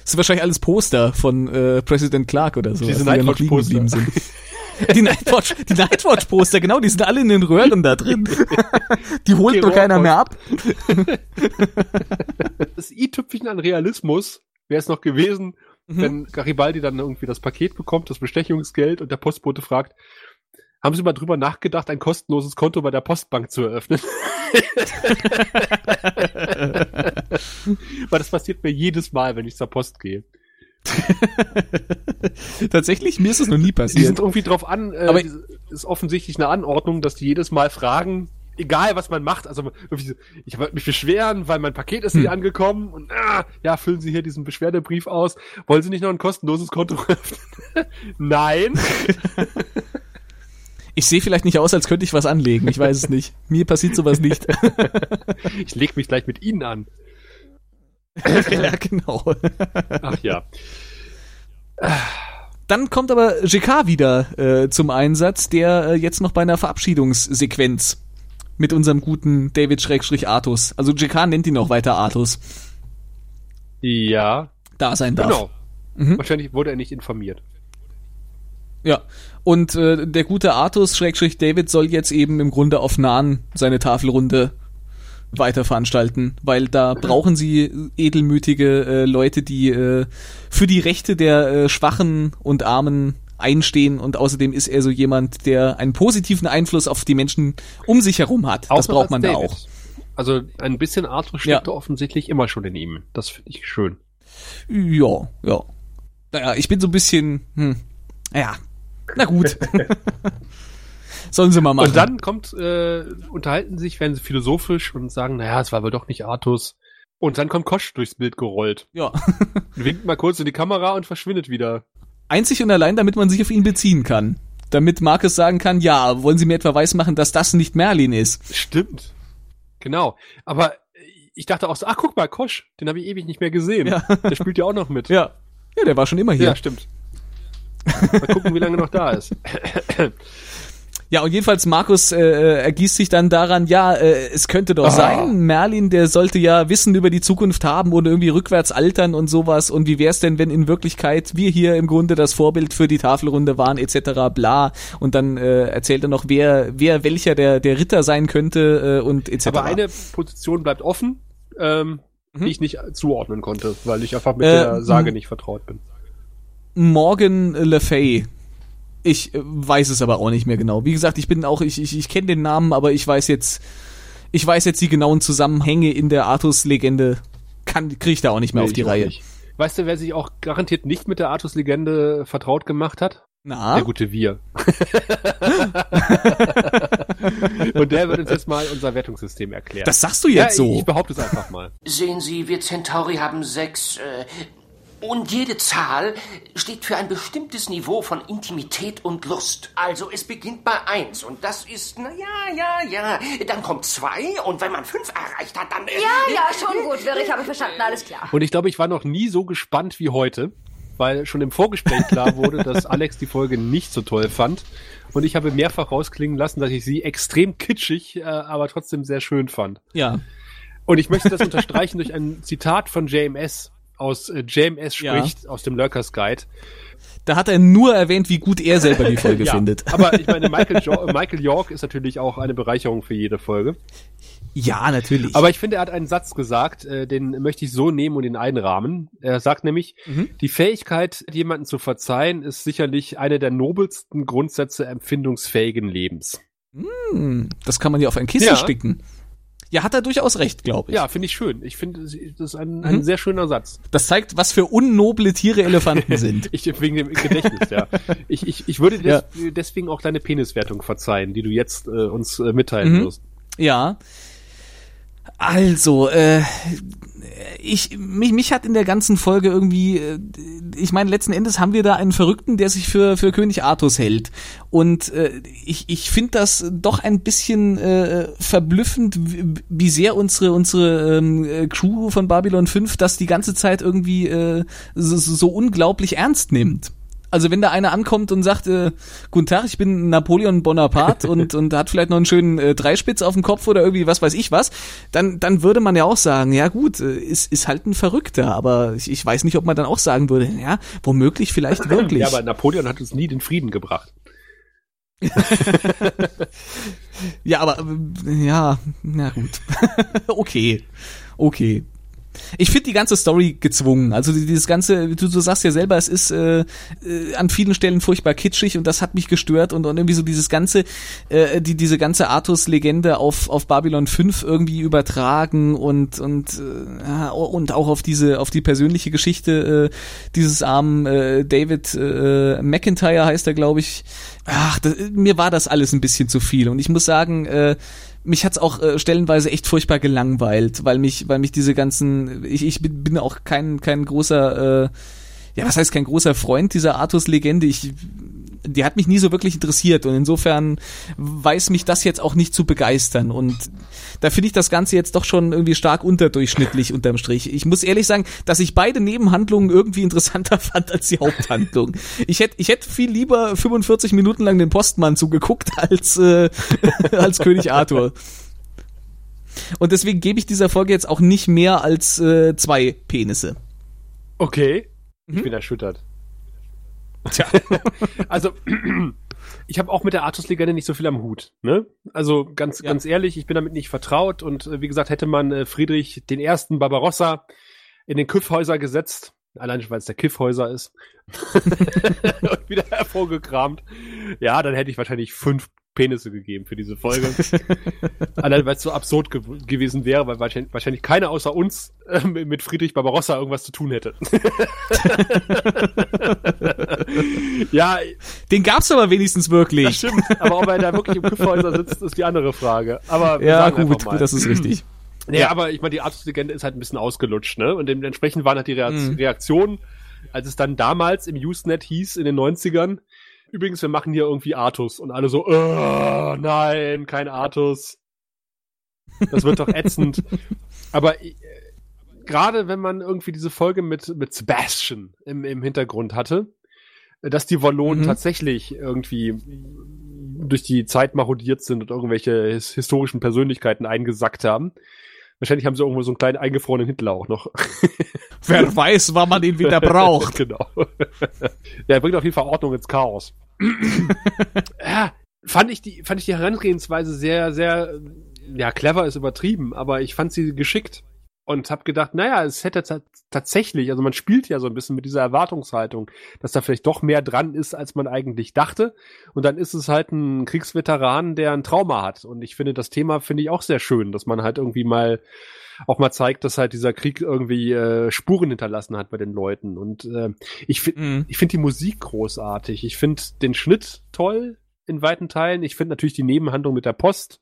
Das sind wahrscheinlich alles Poster von äh, Präsident Clark oder so, die ja noch liegen geblieben sind. [LAUGHS] Die Nightwatch, die Nightwatch-Poster, genau, die sind alle in den Röhren da drin. [LAUGHS] Die holt die nur keiner mehr ab. [LAUGHS] Das i-Tüpfchen an Realismus wäre es noch gewesen, mhm. wenn Garibaldi dann irgendwie das Paket bekommt, das Bestechungsgeld und der Postbote fragt, haben Sie mal drüber nachgedacht, ein kostenloses Konto bei der Postbank zu eröffnen? [LAUGHS] Weil das passiert mir jedes Mal, wenn ich zur Post gehe. [LAUGHS] Tatsächlich, mir ist es noch nie passiert. Die sind irgendwie drauf an, äh, aber ist offensichtlich eine Anordnung, dass die jedes Mal fragen, egal was man macht, also ich wollte mich beschweren, weil mein Paket ist hm. nicht angekommen und ah, ja, füllen Sie hier diesen Beschwerdebrief aus. Wollen Sie nicht noch ein kostenloses Konto [LAUGHS] öffnen? Nein. [LAUGHS] Ich sehe vielleicht nicht aus, als könnte ich was anlegen. Ich weiß es nicht. Mir passiert sowas nicht. ich leg mich gleich mit Ihnen an. Ja, [LAUGHS] genau. Ach ja. Dann kommt aber GK wieder äh, zum Einsatz, der äh, jetzt noch bei einer Verabschiedungssequenz mit unserem guten David Schrägstrich Artus. Also GK nennt ihn auch weiter Artus. Ja. Da sein darf. Genau. Mhm. Wahrscheinlich wurde er nicht informiert. Ja, und äh, der gute Artus Schrägstrich David soll jetzt eben im Grunde auf Nahen seine Tafelrunde weiter veranstalten, weil da brauchen sie edelmütige äh, Leute, die äh, für die Rechte der äh, Schwachen und Armen einstehen und außerdem ist er so jemand, der einen positiven Einfluss auf die Menschen um sich herum hat. Auch das braucht man David. da auch. Also ein bisschen Arthur steckt ja. offensichtlich immer schon in ihm. Das finde ich schön. Ja, ja. Naja, ich bin so ein bisschen, hm, ja, na gut. [LAUGHS] Sollen sie mal machen. Und dann kommt, äh, unterhalten sich, werden sie philosophisch und sagen, naja, es war wohl doch nicht Artus. Und dann kommt Kosch durchs Bild gerollt. Ja. [LAUGHS] Winkt mal kurz in die Kamera und verschwindet wieder. Einzig und allein, damit man sich auf ihn beziehen kann. Damit Markus sagen kann, ja, wollen Sie mir etwa weismachen, dass das nicht Merlin ist? Stimmt. Genau. Aber ich dachte auch so, ach guck mal, Kosch, den habe ich ewig nicht mehr gesehen. Ja. Der spielt ja auch noch mit. Ja. Ja, der war schon immer hier. Ja, stimmt. Mal gucken, wie lange noch da ist. Ja, und jedenfalls Markus äh, äh, ergießt sich dann daran, ja, äh, es könnte doch ah. sein, Merlin, der sollte ja Wissen über die Zukunft haben oder irgendwie rückwärts altern und sowas. Und wie wär's denn, wenn in Wirklichkeit wir hier im Grunde das Vorbild für die Tafelrunde waren, etc. bla. Und dann äh, erzählt er noch, wer, wer welcher der, der Ritter sein könnte äh, und etc. Aber eine Position bleibt offen, ähm, mhm. die ich nicht zuordnen konnte, weil ich einfach mit äh, der Sage nicht vertraut bin. Morgan Le Fay ich äh, weiß es aber auch nicht mehr genau. Wie gesagt, ich bin auch, ich, ich, ich kenne den Namen, aber ich weiß jetzt, ich weiß jetzt die genauen Zusammenhänge in der Artus-Legende kann, kriege ich da auch nicht mehr nee, auf die Reihe. Nicht. Weißt du, wer sich auch garantiert nicht mit der Artus-Legende vertraut gemacht hat? Na? Der gute Wir. [LAUGHS] Und der wird uns jetzt mal unser Wertungssystem erklären. Das sagst du jetzt ja, so. Ich behaupte es einfach mal. Sehen Sie, wir Centauri haben sechs äh, und jede Zahl steht für ein bestimmtes Niveau von Intimität und Lust. Also es beginnt bei eins und das ist, na ja, ja, ja. Dann kommt zwei und wenn man fünf erreicht hat, dann... Äh, ja, ja, schon gut, ich habe verstanden, alles klar. Und ich glaube, ich war noch nie so gespannt wie heute, weil schon im Vorgespräch klar wurde, dass [LAUGHS] Alex die Folge nicht so toll fand. Und ich habe mehrfach rausklingen lassen, dass ich sie extrem kitschig, äh, aber trotzdem sehr schön fand. Ja. Und ich möchte das unterstreichen durch ein Zitat von JMS aus äh, JMS spricht, ja. aus dem Lurkers Guide. Da hat er nur erwähnt, wie gut er selber die [LAUGHS] Folge ja, findet. Aber ich meine, [LAUGHS] Michael, jo Michael York ist natürlich auch eine Bereicherung für jede Folge. Ja, natürlich. Aber ich finde, er hat einen Satz gesagt, äh, den möchte ich so nehmen und ihn einrahmen. Er sagt nämlich, mhm. die Fähigkeit, jemanden zu verzeihen, ist sicherlich eine der nobelsten Grundsätze empfindungsfähigen Lebens. Mm, das kann man ja auf ein Kissen ja. sticken. Ja, hat er durchaus recht, glaube ich. Ja, finde ich schön. Ich finde, das ist ein, ein mhm. sehr schöner Satz. Das zeigt, was für unnoble Tiere Elefanten [LAUGHS] sind. ich, wegen dem Gedächtnis, ja. Ich, ich, ich würde des, ja. deswegen auch deine Peniswertung verzeihen, die du jetzt äh, uns äh, mitteilen mhm. wirst. Ja. Also, äh, ich, mich, mich hat in der ganzen Folge irgendwie, äh, ich meine, letzten Endes haben wir da einen Verrückten, der sich für, für König Artus hält. Und äh, ich, ich finde das doch ein bisschen äh, verblüffend, wie sehr unsere, unsere ähm, Crew von Babylon 5 das die ganze Zeit irgendwie äh, so, so unglaublich ernst nimmt. Also wenn da einer ankommt und sagt, äh, guten Tag, ich bin Napoleon Bonaparte [LAUGHS] und, und hat vielleicht noch einen schönen äh, Dreispitz auf dem Kopf oder irgendwie was weiß ich was, dann, dann würde man ja auch sagen, ja gut, äh, ist, ist halt ein Verrückter, aber ich, ich weiß nicht, ob man dann auch sagen würde, ja, womöglich vielleicht wirklich. Ja, aber Napoleon hat uns nie den Frieden gebracht. [LAUGHS] ja, aber äh, ja, na gut. [LAUGHS] okay. Okay. Ich finde die ganze Story gezwungen. Also dieses ganze, du, du sagst ja selber, es ist äh, äh, an vielen Stellen furchtbar kitschig und das hat mich gestört und, und irgendwie so dieses ganze, äh, die diese ganze Artus-Legende auf auf Babylon 5 irgendwie übertragen und und äh, und auch auf diese auf die persönliche Geschichte äh, dieses armen äh, David äh, McIntyre heißt er, glaube ich. Ach, das, mir war das alles ein bisschen zu viel und ich muss sagen. Äh, mich hat's auch äh, stellenweise echt furchtbar gelangweilt, weil mich, weil mich diese ganzen, ich, ich bin, auch kein, kein großer, äh, ja, was heißt kein großer Freund dieser Artus-Legende. Ich die hat mich nie so wirklich interessiert und insofern weiß mich das jetzt auch nicht zu begeistern und da finde ich das Ganze jetzt doch schon irgendwie stark unterdurchschnittlich unterm Strich. Ich muss ehrlich sagen, dass ich beide Nebenhandlungen irgendwie interessanter [LAUGHS] fand als die Haupthandlung. Ich hätte ich hätte viel lieber 45 Minuten lang den Postmann zugeguckt als äh, [LAUGHS] als König Arthur. Und deswegen gebe ich dieser Folge jetzt auch nicht mehr als äh, zwei Penisse. Okay. Ich mhm. bin erschüttert. Tja, [LAUGHS] also [CLEARS THROAT] ich habe auch mit der Artus-Legende nicht so viel am Hut. Ne? Also ganz, ja. ganz ehrlich, ich bin damit nicht vertraut und äh, wie gesagt, hätte man äh, Friedrich den ersten Barbarossa in den Kiffhäuser gesetzt, allein weil es der Kiffhäuser ist, [LAUGHS] und wieder hervorgekramt, ja, dann hätte ich wahrscheinlich fünf Penisse gegeben für diese Folge. [LAUGHS] Allein weil es so absurd ge gewesen wäre, weil wahrscheinlich, wahrscheinlich keiner außer uns äh, mit Friedrich Barbarossa irgendwas zu tun hätte. [LAUGHS] ja. Den gab's aber wenigstens wirklich. Das stimmt. Aber ob er da wirklich im Küffhäuser sitzt, ist die andere Frage. Aber ja, gut, gut, das ist richtig. Nee, ja. aber ich meine, die Arztlegende ist halt ein bisschen ausgelutscht, ne? Und dementsprechend waren halt die mhm. Reaktionen, als es dann damals im Usenet hieß, in den 90ern, übrigens, wir machen hier irgendwie Artus. Und alle so, oh, nein, kein Artus. Das wird doch ätzend. [LAUGHS] Aber äh, gerade wenn man irgendwie diese Folge mit, mit Sebastian im, im Hintergrund hatte, dass die Wallonen mhm. tatsächlich irgendwie durch die Zeit marodiert sind und irgendwelche his historischen Persönlichkeiten eingesackt haben. Wahrscheinlich haben sie irgendwo so einen kleinen eingefrorenen Hitler auch noch. [LAUGHS] Wer weiß, wann man ihn wieder braucht. [LAUGHS] genau. Der bringt auf jeden Fall Ordnung ins Chaos. [LAUGHS] ja, fand ich die, fand ich die Herangehensweise sehr, sehr, ja, clever ist übertrieben, aber ich fand sie geschickt. Und habe gedacht, naja, es hätte tatsächlich, also man spielt ja so ein bisschen mit dieser Erwartungshaltung, dass da vielleicht doch mehr dran ist, als man eigentlich dachte. Und dann ist es halt ein Kriegsveteran, der ein Trauma hat. Und ich finde, das Thema finde ich auch sehr schön, dass man halt irgendwie mal auch mal zeigt, dass halt dieser Krieg irgendwie äh, Spuren hinterlassen hat bei den Leuten. Und äh, ich finde mhm. ich finde die Musik großartig. Ich finde den Schnitt toll in weiten Teilen. Ich finde natürlich die Nebenhandlung mit der Post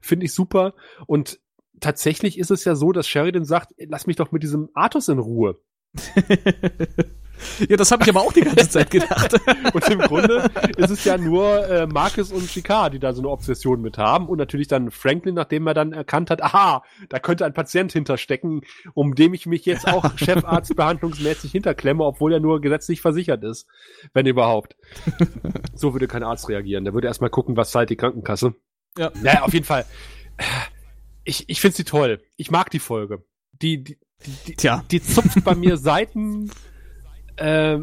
finde ich super. Und tatsächlich ist es ja so, dass Sheridan sagt, lass mich doch mit diesem Artus in Ruhe. [LAUGHS] ja, das habe ich aber auch die ganze Zeit gedacht. [LAUGHS] und im Grunde ist es ja nur äh, Marcus und Chicard, die da so eine Obsession mit haben. Und natürlich dann Franklin, nachdem er dann erkannt hat, aha, da könnte ein Patient hinterstecken, um dem ich mich jetzt auch [LAUGHS] Chefarztbehandlungsmäßig hinterklemme, obwohl er nur gesetzlich versichert ist. Wenn überhaupt. so würde kein Arzt reagieren. Der würde erstmal gucken, was zahlt die Krankenkasse. Ja. Naja, auf jeden Fall ich, ich finde sie toll. Ich mag die Folge. Die, die, die, Tja. die zupft bei mir Seiten, äh,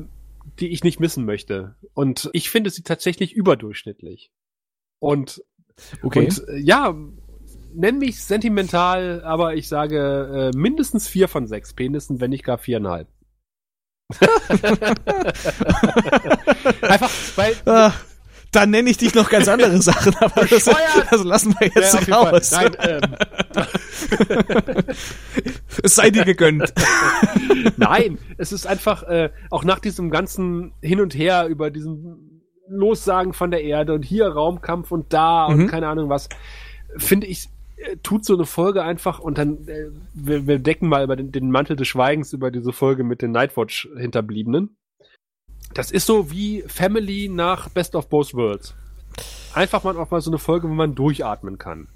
die ich nicht missen möchte. Und ich finde sie tatsächlich überdurchschnittlich. Und, okay. und äh, ja, nenn mich sentimental, aber ich sage äh, mindestens vier von sechs Penissen, wenn nicht gar viereinhalb. [LAUGHS] Einfach, weil. Ah dann nenne ich dich noch ganz andere Sachen, aber das, das lassen wir jetzt ja, raus. Nein, ähm. [LAUGHS] es sei dir gegönnt. Nein, es ist einfach, äh, auch nach diesem ganzen Hin und Her über diesen Lossagen von der Erde und hier Raumkampf und da mhm. und keine Ahnung was, finde ich, äh, tut so eine Folge einfach und dann, äh, wir, wir decken mal über den, den Mantel des Schweigens über diese Folge mit den Nightwatch-Hinterbliebenen das ist so wie Family nach Best of Both Worlds. Einfach mal auch mal so eine Folge, wo man durchatmen kann.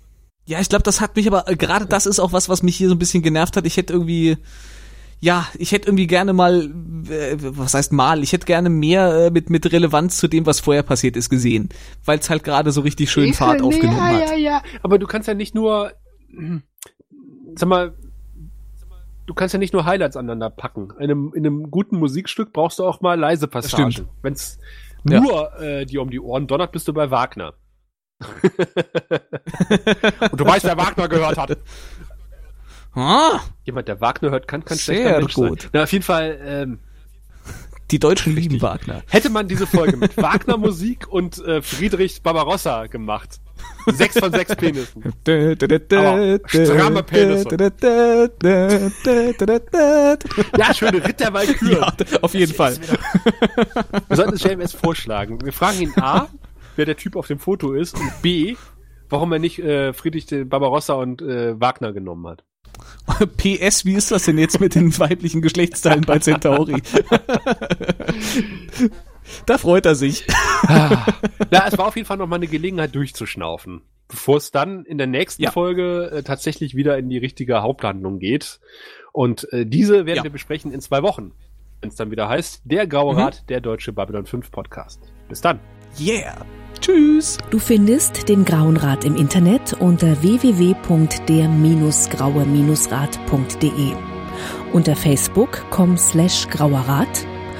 Ja, ich glaube, das hat mich aber, äh, gerade das ist auch was, was mich hier so ein bisschen genervt hat. Ich hätte irgendwie, ja, ich hätte irgendwie gerne mal, äh, was heißt mal, ich hätte gerne mehr äh, mit, mit Relevanz zu dem, was vorher passiert ist, gesehen. Weil es halt gerade so richtig schön Fahrt nee, aufgenommen ja, hat. Ja, ja, ja. Aber du kannst ja nicht nur, [CLEARS THROAT] sag mal, du kannst ja nicht nur Highlights aneinander packen. In einem, in einem guten Musikstück brauchst du auch mal leise Passagen. Wenn es nur ja. äh, dir um die Ohren donnert, bist du bei Wagner. [LAUGHS] Und du weißt, wer Wagner gehört hat. Ah, Jemand, der Wagner hört, kann kein schlechter Mensch gut. sein. Na, auf jeden Fall, ähm, die Deutschen lieben Wagner. Hätte man diese Folge mit [LAUGHS] Wagner-Musik und äh, Friedrich Barbarossa gemacht. Sechs von sechs Penissen. Aber stramme Penisse. Ja, schöne Ritter Ja, auf jeden Fall. Wir sollten es JMS vorschlagen. Wir fragen ihn A, wer der Typ auf dem Foto ist und B, warum er nicht äh, Friedrich Barbarossa und äh, Wagner genommen hat. [LAUGHS] PS, wie ist das denn jetzt mit den weiblichen Geschlechtsteilen bei Centauri? [LAUGHS] da freut er sich. Ah. ja, es war auf jeden Fall noch mal eine Gelegenheit durchzuschnaufen, bevor es dann in der nächsten ja. Folge äh, tatsächlich wieder in die richtige Haupthandlung geht. Und äh, diese werden ja. wir besprechen in zwei Wochen, wenn es dann wieder heißt, der Graue mhm. Rat, der deutsche Babylon 5 Podcast. Bis dann. Yeah. Tschüss. Du findest den Grauen Rat im Internet unter www.der-graue-rat.de, unter facebook.com slash grauerrat